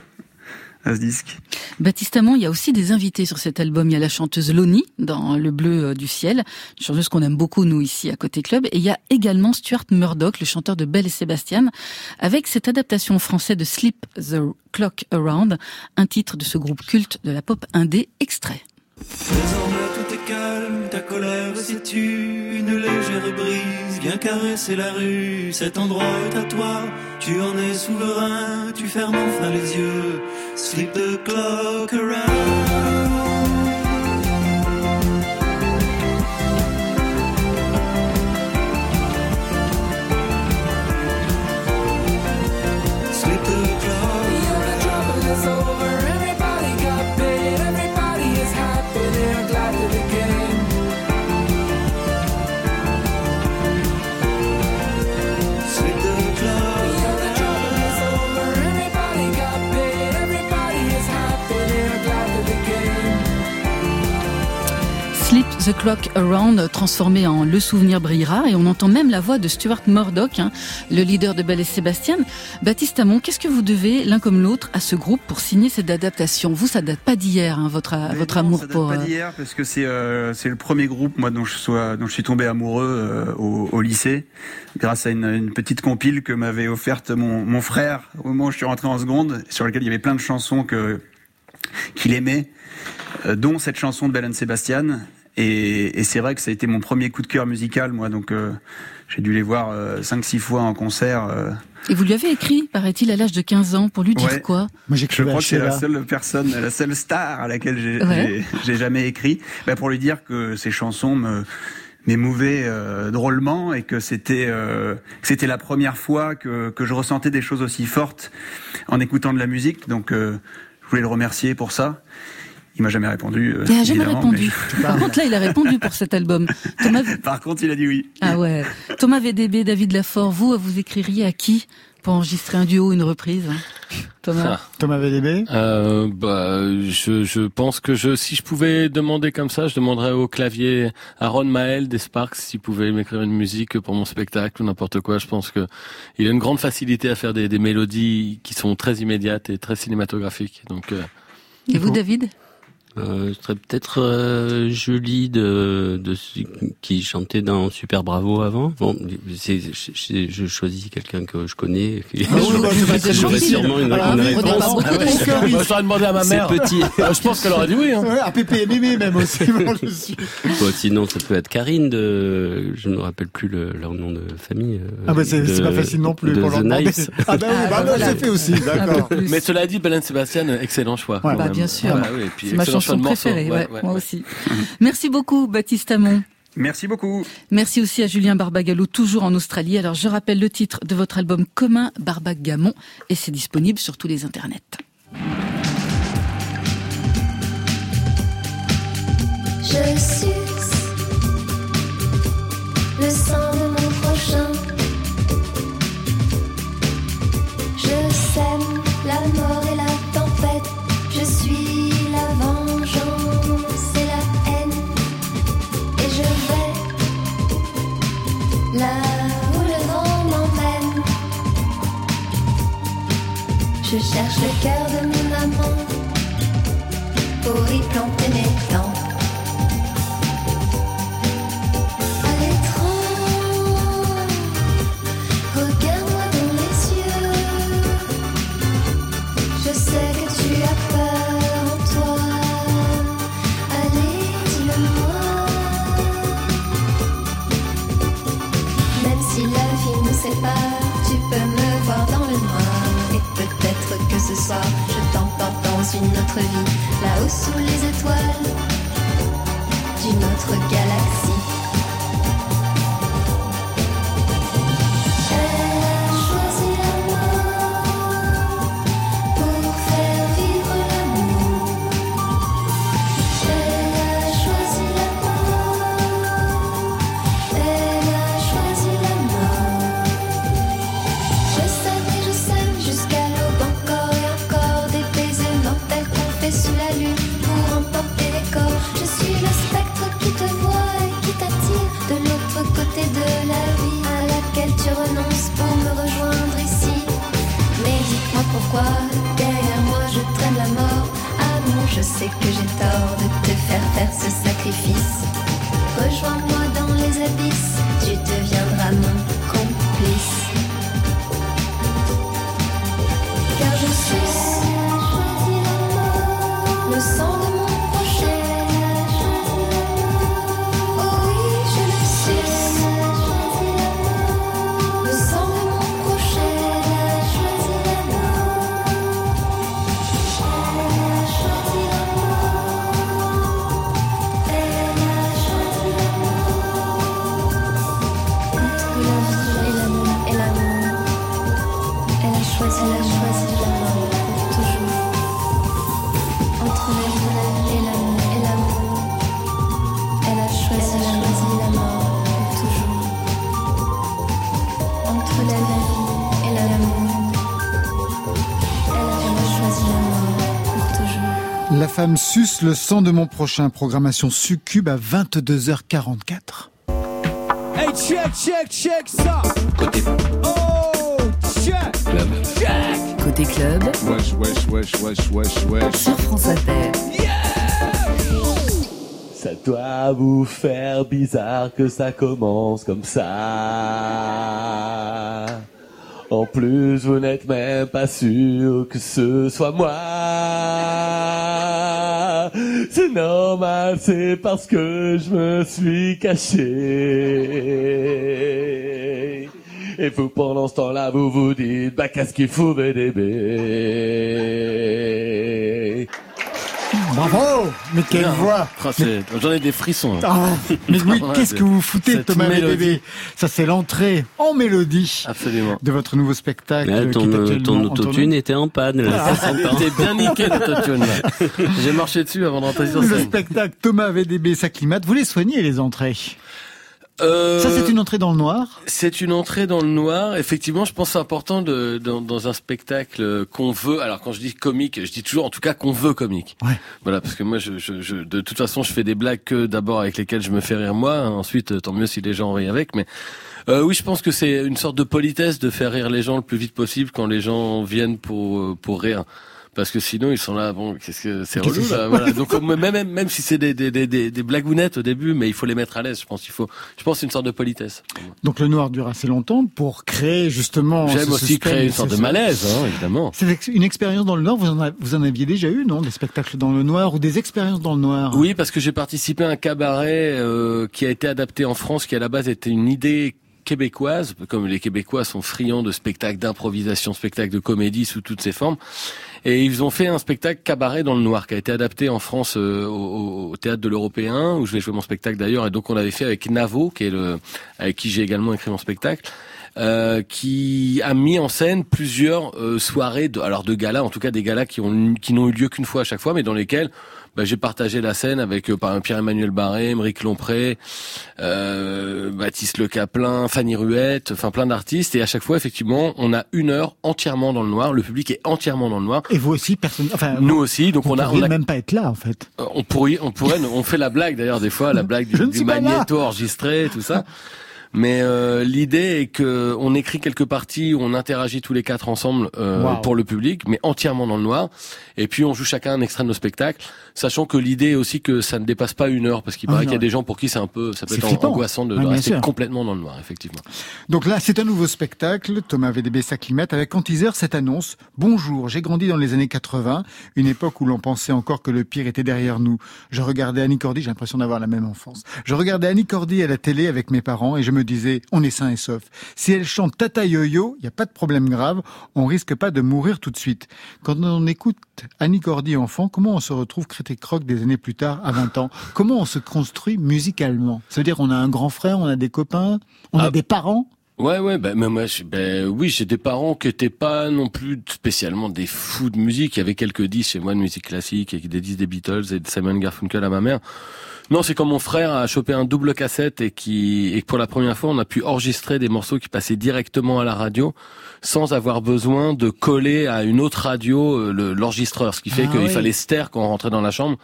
à ce disque. Baptiste Amon, il y a aussi des invités sur cet album. Il y a la chanteuse Loni dans Le Bleu euh, du Ciel, une chanteuse qu'on aime beaucoup nous ici à Côté Club. Et il y a également Stuart Murdoch, le chanteur de Belle et Sébastien, avec cette adaptation en français de Sleep the Clock Around, un titre de ce groupe culte de la pop indé extrait. Désormais tout est calme, ta colère situe une légère brise vient caresser la rue. Cet endroit est à toi, tu en es souverain, tu fermes enfin les yeux. Sleep the clock around. Clock Around, transformé en Le Souvenir brillera, et on entend même la voix de Stuart Murdoch, hein, le leader de Belle et Sébastien. Baptiste Amon, qu'est-ce que vous devez l'un comme l'autre à ce groupe pour signer cette adaptation? Vous, ça date pas d'hier, hein, votre Mais votre non, amour ça date pour. pas euh, d'hier parce que c'est euh, c'est le premier groupe moi dont je sois dont je suis tombé amoureux euh, au, au lycée grâce à une, une petite compile que m'avait offerte mon, mon frère au moment où je suis rentré en seconde sur lequel il y avait plein de chansons que qu'il aimait dont cette chanson de Belle and Sebastian et, et c'est vrai que ça a été mon premier coup de cœur musical moi donc euh, j'ai dû les voir 5-6 fois en concert euh, Et vous lui avez écrit, paraît-il, à l'âge de 15 ans, pour lui dire Ouais. quoi? Moi, Je crois que c'est la seule personne, la seule star à laquelle j'ai Ouais. j'ai- j'ai jamais écrit, bah, pour lui dire que ces chansons me m'émouvaient euh, drôlement et que c'était euh, que c'était la première fois que, que je ressentais des choses aussi fortes en écoutant de la musique. Donc euh, je voulais le remercier pour ça. Il m'a jamais répondu. euh, Il n'a jamais répondu. mais- Par contre, là, il a répondu pour cet album. Thomas, Par contre, il a dit oui. ah ouais. Thomas VDB, David Lafort, vous, vous écririez à qui pour enregistrer un duo, une reprise hein Thomas Thomas VDB Euh, bah, je, je pense que je, si je pouvais demander comme ça, je demanderais au clavier Aaron Mael des Sparks s'il pouvait m'écrire une musique pour mon spectacle ou n'importe quoi. Je pense que il a une grande facilité à faire des, des mélodies qui sont très immédiates et très cinématographiques. Donc, euh, Et vous, David? Euh, ce serait peut-être euh, Julie de, de qui chantait dans Super Bravo avant. Bon, c'est, je, je choisis quelqu'un que je connais. Ah oui, bah, c'est J'aurais sûrement une, Alors, une réponse. beaucoup Ah ouais, de cœur, Moi, il- j'aurais demandé à ma C'est mère. petit. Euh, je pense qu'elle aurait dit oui. Hein. Ouais, à Pépé et Mémé même aussi. bon, je suis- Bon, sinon, ça peut être Karine de, je ne me rappelle plus le, leur nom de famille. euh, Ah bah c'est c'est pas facile non plus de pour The demander. Nice. Ah bah oui, Ah, bah, bah, voilà. c'est fait aussi, d'accord. Mais cela dit, Belen Sébastien, excellent choix. Ouais. quand Bah, bien sûr. Ah, oui, et puis Ouais, Ouais, moi ouais. aussi. Merci beaucoup, Baptiste Amon. Merci beaucoup. Merci aussi à Julien Barbagallo, toujours en Australie. Alors, je rappelle le titre de votre album commun, Barbagamon, et c'est disponible sur tous les internets. Je Je cherche le cœur de mon amant. Pour y planter mes vie, là-haut sous les étoiles d'une autre galaxie. Femme suce le sang de mon prochain. Programmation Succube à 22h44. Hey, check, check, check ça. Côté Oh, check. club. Check. Côté club, Wesh, wesh, wesh, wesh, wesh, wesh. sur France Inter. Ça doit vous faire bizarre que ça commence comme ça. En plus, vous n'êtes même pas sûr que ce soit moi. C'est normal, c'est parce que je me suis caché. Et vous, pendant ce temps-là, vous vous dites, bah, qu'est-ce qu'il fout, BDB? Bravo Mais quelle voix Ah, J'en ai des frissons. Ah, mais oui, qu'est-ce que vous foutez, cette Thomas. Bébé? Ça, c'est l'entrée en mélodie Absolument. de votre nouveau spectacle. Là, ton, euh, ton autotune était en panne, là. Ah. bien niqué l'autotune. J'ai marché dessus avant d'entrer sur Le scène. spectacle Thomas VDB s'acclimate. Vous les soignez, les entrées? Euh, Ça, c'est une entrée dans le noir C'est une entrée dans le noir. Effectivement, je pense que c'est important de, dans, dans un spectacle qu'on veut. Alors, quand je dis comique, je dis toujours, en tout cas, qu'on veut comique. Ouais. Voilà, parce que moi, je, je, je- de toute façon, je fais des blagues que d'abord avec lesquelles je me fais rire moi. Ensuite, euh, tant mieux si les gens rient avec. Mais euh, oui, je pense que c'est une sorte de politesse de faire rire les gens le plus vite possible quand les gens viennent pour euh, pour rire. Parce que sinon ils sont là, bon, qu'est-ce que c'est relou là, voilà. Donc même même même si c'est des des des des, blagounettes au début, mais il faut les mettre à l'aise. Je pense qu'il faut, je pense c'est une sorte de politesse. Donc le noir dure assez longtemps pour créer justement. J'aime aussi suspense, créer une sorte de malaise, hein, évidemment. C'est une expérience dans le noir. Vous en, a- vous en aviez déjà eu, non Des spectacles dans le noir ou des expériences dans le noir? Oui, parce que j'ai participé à un cabaret euh, qui a été adapté en France, qui à la base était une idée québécoise, comme les Québécois sont friands de spectacles d'improvisation, spectacles de comédie sous toutes ses formes. Et ils ont fait un spectacle cabaret dans le noir qui a été adapté en France euh, au, théâtre de l'Européen où je vais jouer mon spectacle d'ailleurs. Et donc on l'avait fait avec Navo, qui est le avec qui j'ai également écrit mon spectacle. euh, qui a mis en scène plusieurs euh, soirées, de, alors de galas, en tout cas des galas qui ont qui n'ont eu lieu qu'une fois à chaque fois, mais dans lesquels bah, j'ai partagé la scène avec euh, par exemple, Pierre-Emmanuel Barré, Émeric Lompré, euh, Baptiste Le Caplin, Fanny Ruette, enfin plein d'artistes. Et à chaque fois, effectivement, on a une heure entièrement dans le noir. Le public est entièrement dans le noir. Et vous aussi, personne. Enfin, Nous aussi, donc on a, on a même pas être là, en fait. euh, on pourrait, on pourrait, on fait la blague d'ailleurs des fois, la blague du, du magnéto enregistré, tout ça. Mais euh, l'idée est que on écrit quelques parties, où on interagit tous les quatre ensemble euh, Wow. pour le public, mais entièrement dans le noir. Et puis on joue chacun un extrait de nos spectacles, sachant que l'idée est aussi que ça ne dépasse pas une heure, parce qu'il Ah, paraît qu'il y a des gens pour qui c'est un peu, ça peut être flippant. angoissant de, bien rester sûr. complètement dans le noir, effectivement. Donc là, c'est un nouveau spectacle. Thomas VDB s'acclimate avec teaser cette annonce. Bonjour, j'ai grandi dans les années 80, une époque où l'on pensait encore que le pire était derrière nous. Je regardais Annie Cordy, j'ai l'impression d'avoir la même enfance. Je regardais Annie Cordy à la télé avec mes parents et je me disais, on est sain et sauf. Si elle chante Tata Yo-Yo, il n'y a pas de problème grave, on risque pas de mourir tout de suite. Quand on écoute Annie Cordy enfant, comment on se retrouve critique rock des années plus tard, à 20 ans? Comment on se construit musicalement? Ça veut dire on a un grand frère, on a des copains, on a Ah. des parents? Ouais, ouais, ben, mais moi, je- ben, oui, j'ai des parents qui étaient pas non plus spécialement des fous de musique. Il y avait quelques disques chez moi de musique classique, et des disques des Beatles et de Simon Garfunkel à ma mère. Non, c'est quand mon frère a chopé un double cassette et qui, et que pour la première fois, on a pu enregistrer des morceaux qui passaient directement à la radio sans avoir besoin de coller à une autre radio euh, le- l'enregistreur, ce qui fait Ah qu'il oui. fallait se taire quand on rentrait dans la chambre.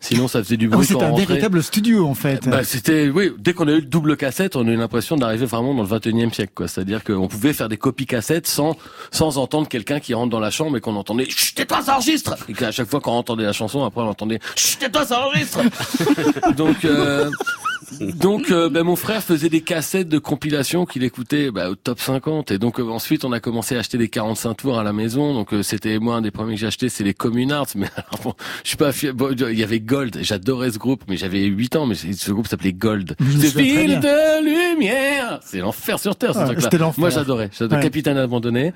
Sinon, ça faisait du Ah bruit quand on un rentrait. véritable studio en fait. Bah, c'était oui, dès qu'on a eu le double cassette, on a eu l'impression d'arriver vraiment dans le 21e siècle quoi, c'est-à-dire qu'on pouvait faire des copies cassettes sans sans entendre quelqu'un qui rentre dans la chambre et qu'on entendait chut tais-toi ça enregistre et qu'à chaque fois qu'on entendait la chanson après on entendait chut tais-toi ça enregistre. donc euh, donc euh, ben, mon frère faisait des cassettes de compilation qu'il écoutait bah, au top 50 et donc euh, ensuite on a commencé à acheter des 45 tours à la maison. Donc euh, c'était moi un des premiers que j'ai acheté c'est les Communards mais alors, bon, je suis pas fier. Bon, il y avait Gold. J'adorais ce groupe mais j'avais 8 ans. Mais ce groupe s'appelait Gold. Ville de lumière. C'est l'enfer sur terre ce Ouais, truc là l'enfer. moi j'adorais. J'adorais Ouais. Capitaine abandonné.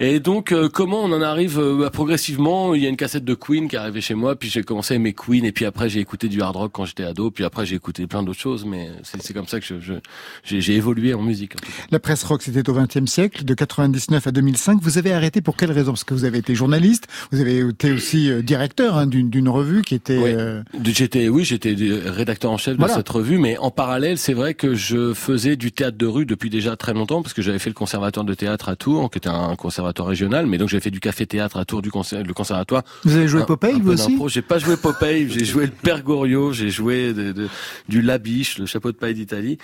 Et donc euh, comment on en arrive bah, progressivement? Il y a une cassette de Queen qui est arrivée chez moi puis j'ai commencé à aimer Queen et puis après j'ai écouté du hard rock quand j'étais ado puis après j'ai écouté plein d'autres mais c'est comme ça que j'ai évolué en musique. en. La presse rock, c'était au XXe siècle, de 99 à 2005. Vous avez arrêté pour quelle raison? Parce que vous avez été journaliste, vous avez été aussi euh, directeur hein, d'une revue qui était... euh, J'étais, oui, j'étais rédacteur en chef Voilà. de cette revue, mais en parallèle, c'est vrai que je faisais du théâtre de rue depuis déjà très longtemps, parce que j'avais fait le conservatoire de théâtre à Tours, qui était un conservatoire régional, mais donc j'avais fait du café théâtre à Tours, du conser- le conservatoire. Vous avez joué Un- Popeye, un vous aussi? J'ai pas joué Popeye, j'ai joué le Père Goriot, j'ai joué de- de- du Le chapeau de paille d'Italie.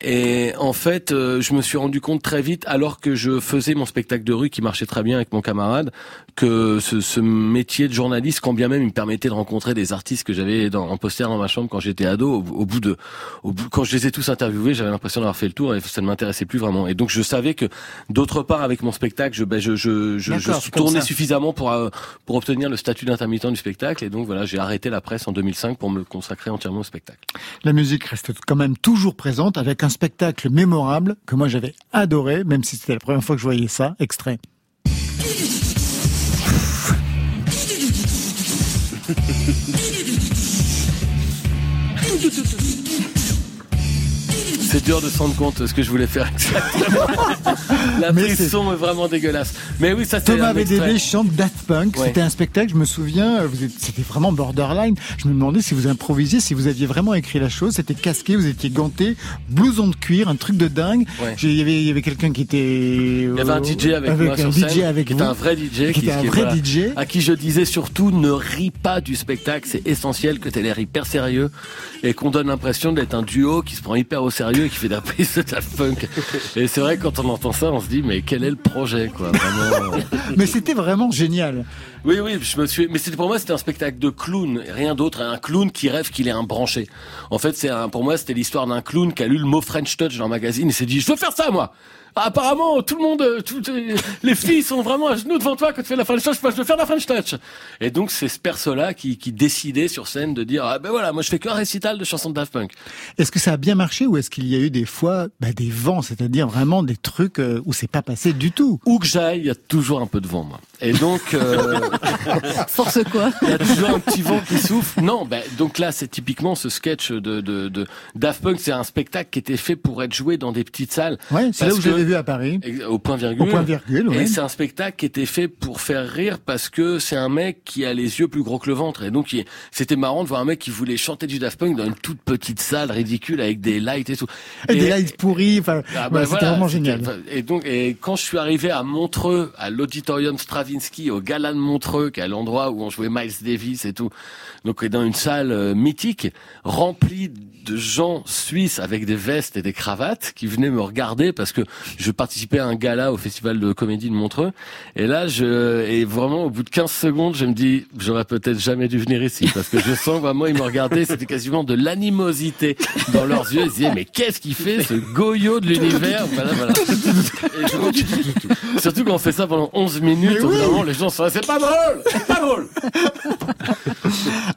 Et en fait, euh, je me suis rendu compte très vite, alors que je faisais mon spectacle de rue qui marchait très bien avec mon camarade, que ce, ce métier de journaliste, quand bien même il me permettait de rencontrer des artistes que j'avais dans, en poster dans ma chambre quand j'étais ado, au, au bout de, au bout, quand je les ai tous interviewés, j'avais l'impression d'avoir fait le tour et ça ne m'intéressait plus vraiment. Et donc je savais que, d'autre part, avec mon spectacle, je, ben, je, je, je, tournais suffisamment pour euh, pour obtenir le statut d'intermittent du spectacle. Et donc voilà, j'ai arrêté la presse en 2005 pour me consacrer entièrement au spectacle. La musique reste quand même toujours présente avec un spectacle mémorable que moi j'avais adoré, même si c'était la première fois que je voyais ça. Extrait. C'est dur de se rendre compte de ce que je voulais faire exactement. La Mais prise c'est- son est vraiment dégueulasse. Mais oui, ça c'est Thomas. VDB chante Daft Punk. Ouais. C'était un spectacle, je me souviens, euh, vous êtes- c'était vraiment borderline. Je me demandais si vous improvisiez, si vous aviez vraiment écrit la chose. C'était casqué, vous étiez ganté, blouson de cuir, un truc de dingue. Ouais. Il y avait, quelqu'un qui était... Il y avait un DJ avec, moi un sur DJ scène, avec qui vous. était un vrai DJ, Qui était un qui- vrai voilà, DJ. à qui je disais surtout ne ris pas du spectacle, c'est essentiel que tu aies l'air hyper sérieux et qu'on donne l'impression d'être un duo qui se prend hyper au sérieux qui fait de la prise de Daft Punk. Et c'est vrai quand on entend ça, on se dit mais quel est le projet quoi, vraiment. Mais c'était vraiment génial. Oui, oui, je me suis. Mais c'était pour moi, c'était un spectacle de clown, rien d'autre. Un clown qui rêve qu'il est un branché. En fait, c'est un. Pour moi, c'était l'histoire d'un clown qui a lu le mot French Touch dans le magazine et s'est dit, je veux faire ça, moi. Ah, apparemment, tout le monde, euh, toutes les- les filles sont vraiment à genoux devant toi quand tu fais la French Touch. Moi, je veux faire la French Touch. Et donc, c'est ce perso-là qui, qui décidait sur scène de dire, ah ben voilà, moi, je fais qu'un récital de chansons de Daft Punk. Est-ce que ça a bien marché ou est-ce qu'il y a eu des fois bah, des vents, c'est-à-dire vraiment des trucs euh, où c'est pas passé du tout? Où que j'aille, il y a toujours un peu de vent, moi. Et donc, euh, Force quoi? Il y a toujours un petit vent qui souffle. Non, ben, donc là, c'est typiquement ce sketch de, de, de Daft Punk. C'est un spectacle qui était fait pour être joué dans des petites salles. Ouais, c'est là où je vu à Paris. Au point virgule. Au point virgule, ouais. Et c'est un spectacle qui était fait pour faire rire parce que c'est un mec qui a les yeux plus gros que le ventre. Et donc, c'était marrant de voir un mec qui voulait chanter du Daft Punk dans une toute petite salle ridicule avec des lights et tout. Et des lights pourris, enfin, Ah, bah, c'était voilà, vraiment génial. Et donc, et quand je suis arrivé à Montreux, à l'auditorium Stravinsky, au Gala de Montreux, qui est l'endroit où on jouait Miles Davis et tout, donc dans une salle euh, mythique, remplie de gens suisses avec des vestes et des cravates qui venaient me regarder parce que je participais à un gala au festival de comédie de Montreux. Et là, je, et vraiment, au bout de 15 secondes, je me dis, j'aurais peut-être jamais dû venir ici parce que je sens vraiment, ils me regardaient, c'était quasiment de l'animosité dans leurs yeux. Ils disaient, mais qu'est-ce qu'il fait, ce goyot de l'univers? Voilà, voilà. Et je continue. Surtout quand on fait ça pendant 11 minutes, d'un moment, les gens sont là, c'est pas drôle! C'est pas drôle!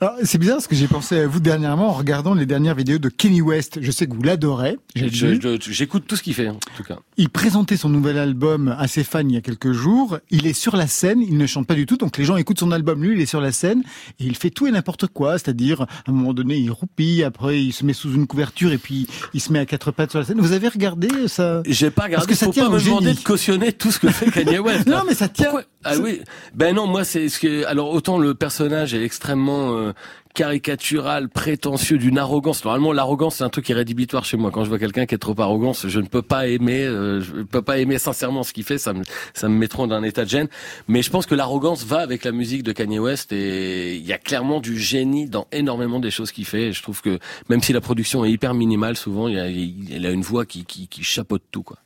Alors, c'est bizarre parce que j'ai pensé à vous dernièrement en regardant les dernières vidéos de Kenny West. Je sais que vous l'adorez. J'écoute tout ce qu'il fait, en tout cas. Il présentait son nouvel album à ses fans il y a quelques jours. Il est sur la scène, il ne chante pas du tout, donc les gens écoutent son album. Lui, il est sur la scène et il fait tout et n'importe quoi. C'est-à-dire, à un moment donné, il roupille, après il se met sous une couverture et puis il se met à quatre pattes sur la scène. Vous avez regardé ça? J'ai pas regardé, Parce que ça faut tient pas me demander de cautionner tout ce que fait Kanye West. Non, mais ça tient. Pourquoi? Ah oui. Ben non, moi c'est ce que alors autant le personnage est extrêmement euh, caricatural, prétentieux, d'une arrogance. Normalement, l'arrogance c'est un truc qui est rédhibitoire chez moi. Quand je vois quelqu'un qui est trop arrogant, je ne peux pas aimer, euh, je peux pas aimer sincèrement ce qu'il fait. Ça me ça me met dans un état de gêne. Mais je pense que l'arrogance va avec la musique de Kanye West et il y a clairement du génie dans énormément des choses qu'il fait. Et je trouve que même si la production est hyper minimale, souvent il y a, il a une voix qui qui, qui chapeaute tout quoi.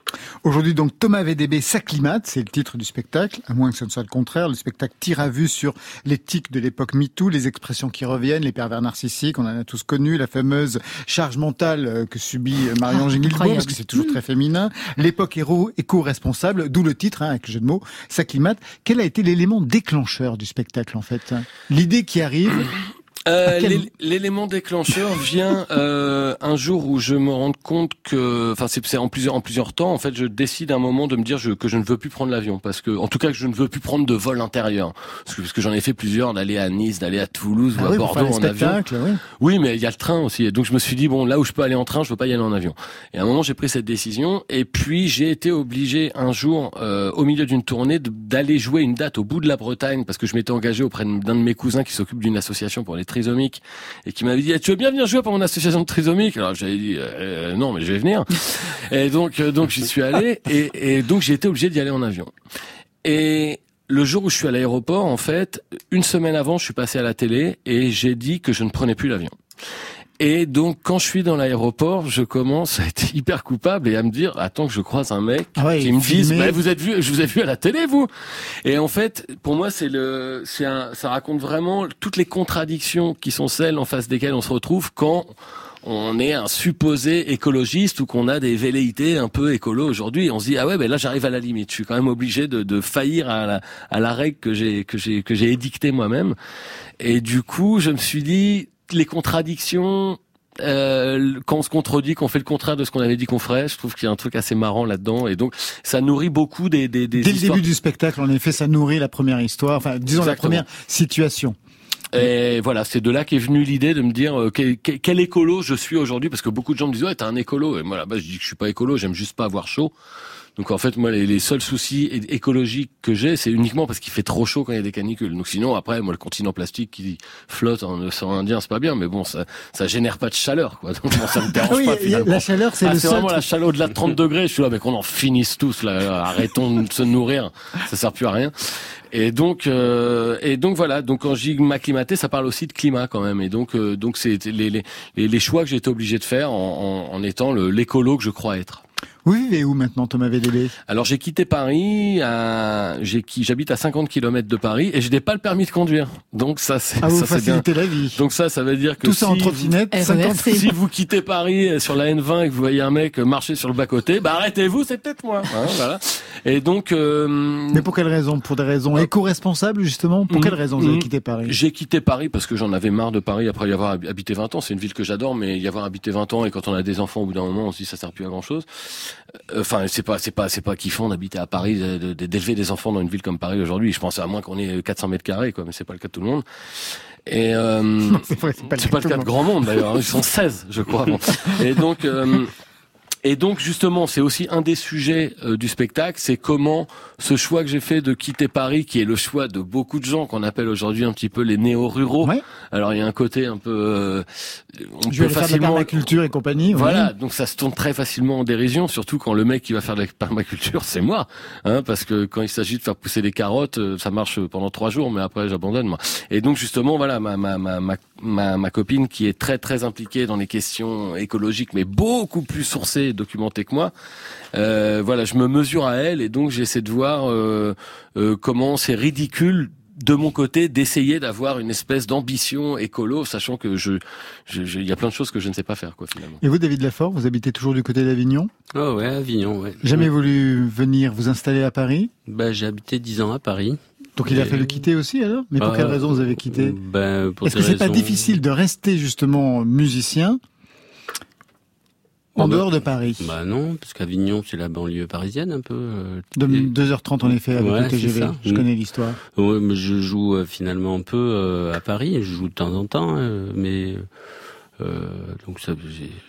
Aujourd'hui, donc, Thomas VDB s'acclimate, c'est le titre du spectacle, à moins que ce ne soit le contraire. Le spectacle tire à vue sur l'éthique de l'époque MeToo, les expressions qui reviennent, les pervers narcissiques, on en a tous connu, la fameuse charge mentale euh, que subit euh, Marion Ah, parce que c'est toujours très féminin. L'époque héros éco-responsable, d'où le titre, hein, avec le jeu de mots, s'acclimate. Quel a été l'élément déclencheur du spectacle, en fait? L'idée qui arrive, Euh, L'élément déclencheur vient euh, un jour où je me rends compte que, enfin, c'est en plusieurs en plusieurs temps. En fait, je décide à un moment de me dire je- que je ne veux plus prendre l'avion parce que, en tout cas, que je ne veux plus prendre de vol intérieur parce que, parce que j'en ai fait plusieurs d'aller à Nice, d'aller à Toulouse Ah ou à oui, Bordeaux en avion. oui. Oui, mais il y a le train aussi. Et donc je me suis dit bon, là où je peux aller en train, je veux pas y aller en avion. Et à un moment, j'ai pris cette décision. Et puis j'ai été obligé un jour, euh, au milieu d'une tournée, d'aller jouer une date au bout de la Bretagne parce que je m'étais engagé auprès d'un de mes cousins qui s'occupe d'une association pour les trisomiques et qui m'avait dit Eh, tu veux bien venir jouer pour mon association de trisomiques Alors j'avais dit Euh, non, mais je vais venir. et donc euh, donc j'y suis allé et, et donc j'ai été obligé d'y aller en avion. Et le jour où je suis à l'aéroport, en fait, une semaine avant, je suis passé à la télé et j'ai dit que je ne prenais plus l'avion. Et donc, quand je suis dans l'aéroport, je commence à être hyper coupable et à me dire, attends que je croise un mec Ah ouais, qui me dise, bah, vous êtes vu, je vous ai vu à la télé, vous. Et en fait, pour moi, c'est le, c'est un, ça raconte vraiment toutes les contradictions qui sont celles en face desquelles on se retrouve quand on est un supposé écologiste ou qu'on a des velléités un peu écolo aujourd'hui. On se dit ah ouais, ben là j'arrive à la limite. Je suis quand même obligé de, de faillir à la, à la règle que j'ai que j'ai que j'ai édictée moi-même. Et du coup, je me suis dit les contradictions. Euh, quand on se contredit, qu'on fait le contraire de ce qu'on avait dit qu'on ferait, je trouve qu'il y a un truc assez marrant là-dedans, et donc ça nourrit beaucoup des des, des Dès le début du spectacle, en effet, ça nourrit la première histoire, enfin, disons la première situation. Et voilà, c'est de là qu'est venue l'idée de me dire euh, quel, écolo je suis aujourd'hui, parce que beaucoup de gens me disent ouais t'es un écolo, et moi là-bas je dis que je suis pas écolo, j'aime juste pas avoir chaud. Donc en fait moi les, les seuls soucis écologiques que j'ai, c'est uniquement parce qu'il fait trop chaud quand il y a des canicules. Donc sinon après moi le continent plastique qui flotte en océan Indien c'est pas bien, mais bon ça ça génère pas de chaleur quoi. Donc moi, ça me dérange Ah oui, pas finalement. la chaleur, c'est Ah, le c'est vraiment la truc. chaleur au-delà de 30 degrés. Je suis là mais qu'on en finisse tous là, arrêtons de se nourrir, ça sert plus à rien. Et donc, euh, et donc voilà. Donc quand je dis m'acclimater, ça parle aussi de climat quand même. Et donc, euh, donc c'est les, les, les, choix que j'ai été obligé de faire en, en, en étant l'écolo que je crois être. Vous vivez où maintenant, Thomas VDB Alors j'ai quitté Paris, à, j'ai qui, j'habite à 50 km de Paris et je n'ai pas le permis de conduire. Donc ça c'est Ah, vous ça c'est bien. facilitez la vie. Donc ça, ça veut dire que Tout ça en si trottinette, vous- 50 si vous quittez Paris euh, sur la N20 et que vous voyez un mec euh, marcher sur le bas côté, bah arrêtez-vous, c'est peut-être moi. Hein, voilà. Et donc, euh, Mais pour quelle raison? Pour des raisons éco-responsables, justement? Pour quelle Mm, raison vous avez mm. quitté Paris? J'ai quitté Paris parce que j'en avais marre de Paris après y avoir hab- habité 20 ans. C'est une ville que j'adore, mais y avoir habité 20 ans et quand on a des enfants, au bout d'un moment, on se dit ça sert plus à grand chose. Enfin, c'est pas, c'est pas, c'est pas kiffant d'habiter à Paris, d'élever des enfants dans une ville comme Paris aujourd'hui. Je pense à moins qu'on ait 400 mètres carrés, quoi, mais c'est pas le cas de tout le monde. Et euh, c'est pas le cas pas de le tout cas le de grand monde d'ailleurs. Ils sont 16, je crois. Bon. Et donc. euh, et donc justement, c'est aussi un des sujets euh, du spectacle, c'est comment ce choix que j'ai fait de quitter Paris, qui est le choix de beaucoup de gens qu'on appelle aujourd'hui un petit peu les néo-ruraux. Alors il y a un côté un peu, euh, on Je peut de la facilement, permaculture et compagnie. oui. voilà, donc ça se tourne très facilement en dérision, surtout quand le mec qui va faire de la permaculture, c'est moi, hein, parce que quand il s'agit de faire pousser des carottes, euh, ça marche pendant trois jours, mais après j'abandonne moi. Et donc justement, voilà, ma ma ma ma, ma copine qui est très très impliquée dans les questions écologiques, mais beaucoup plus sourcée et documentée que moi. Euh, voilà, je me mesure à elle et donc j'essaie de voir euh, euh, comment c'est ridicule de mon côté d'essayer d'avoir une espèce d'ambition écolo, sachant que je, il y a plein de choses que je ne sais pas faire, quoi, finalement. Et vous, David Lafort, vous habitez toujours du côté d'Avignon? Oh ouais, Avignon, ouais. Jamais Ouais. voulu venir vous installer à Paris? Bah, j'ai habité 10 ans à Paris. Donc il a fallu quitter aussi alors? Mais pour Euh, quelle raison vous avez quitté? Ben, pour Est-ce que c'est pas raisons- difficile de rester justement musicien en bah- dehors de Paris Bah non, parce qu'Avignon, c'est la banlieue parisienne un peu. euh, De et- 2h30 en effet avec Ouais, le TGV. Je connais l'histoire. Ouais, mais je joue euh, finalement un peu euh, à Paris. Je joue de temps en temps, mais donc ça,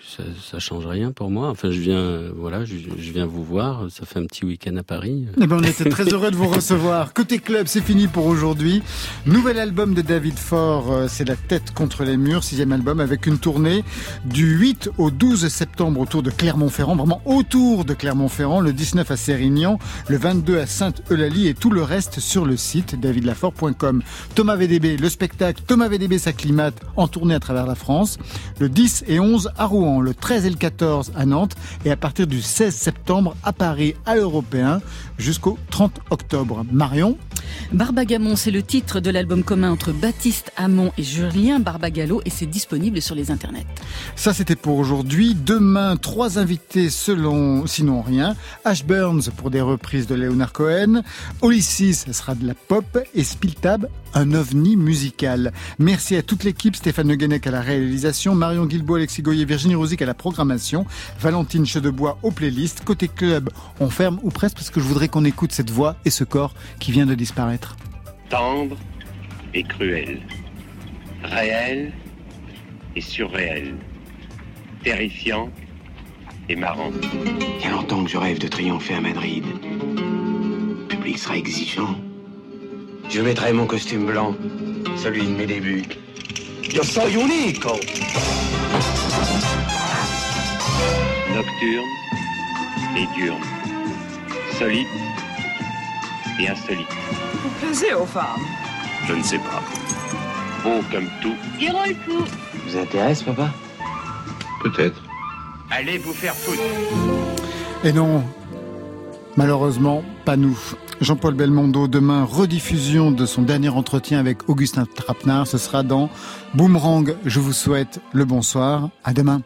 ça, ça change rien pour moi. Enfin, je viens, euh, voilà, je, je viens vous voir. Ça fait un petit week-end à Paris. Eh ben, on était très heureux de vous recevoir. Côté club, c'est fini pour aujourd'hui. Nouvel album de David Faure, euh, c'est La tête contre les murs, sixième album avec une tournée du 8 au 12 septembre autour de Clermont-Ferrand, vraiment autour de Clermont-Ferrand, le 19 à Sérignan, le 22 à Sainte-Eulalie et tout le reste sur le site davidlafort.com. Thomas VDB, le spectacle Thomas VDB s'acclimate en tournée à travers la France, le 10 et 11 à Rouen, le 13 et le 14 à Nantes et à partir du 16 septembre à Paris, à l'Européen, jusqu'au 30 octobre. Marion Barbagamon, c'est le titre de l'album commun entre Baptiste Hamon et Julien Barbagallo et c'est disponible sur les internets. Ça, c'était pour aujourd'hui. Demain, trois invités selon, sinon rien. Ash Burns pour des reprises de Leonard Cohen. Olysses, sera de la pop. Et Spiltab, un ovni musical. Merci à toute l'équipe, Stéphane Le Guenec à la réalisation, Marion Guilbault, Alexis Goyer, Virginie Rosic à la programmation, Valentine Chedebois aux playlists. Côté club, on ferme ou presque parce que je voudrais qu'on écoute cette voix et ce corps qui vient de disparaître. Tendre et cruel. Réel et surréel. Terrifiant et marrant. Il y a longtemps que je rêve de triompher à Madrid. Le public sera exigeant. Je mettrai mon costume blanc, celui de mes débuts. Yo soy unico. Nocturne et diurne. Solide et insolite. Vous plaisez aux femmes Je ne sais pas. Beau comme tout. Coup. Vous intéresse, papa? Peut-être. Allez vous faire foutre. Et non, malheureusement, pas nous. Jean-Paul Belmondo, demain, rediffusion de son dernier entretien avec Augustin Trapenard. Ce sera dans Boomerang. Je vous souhaite le bonsoir. À demain.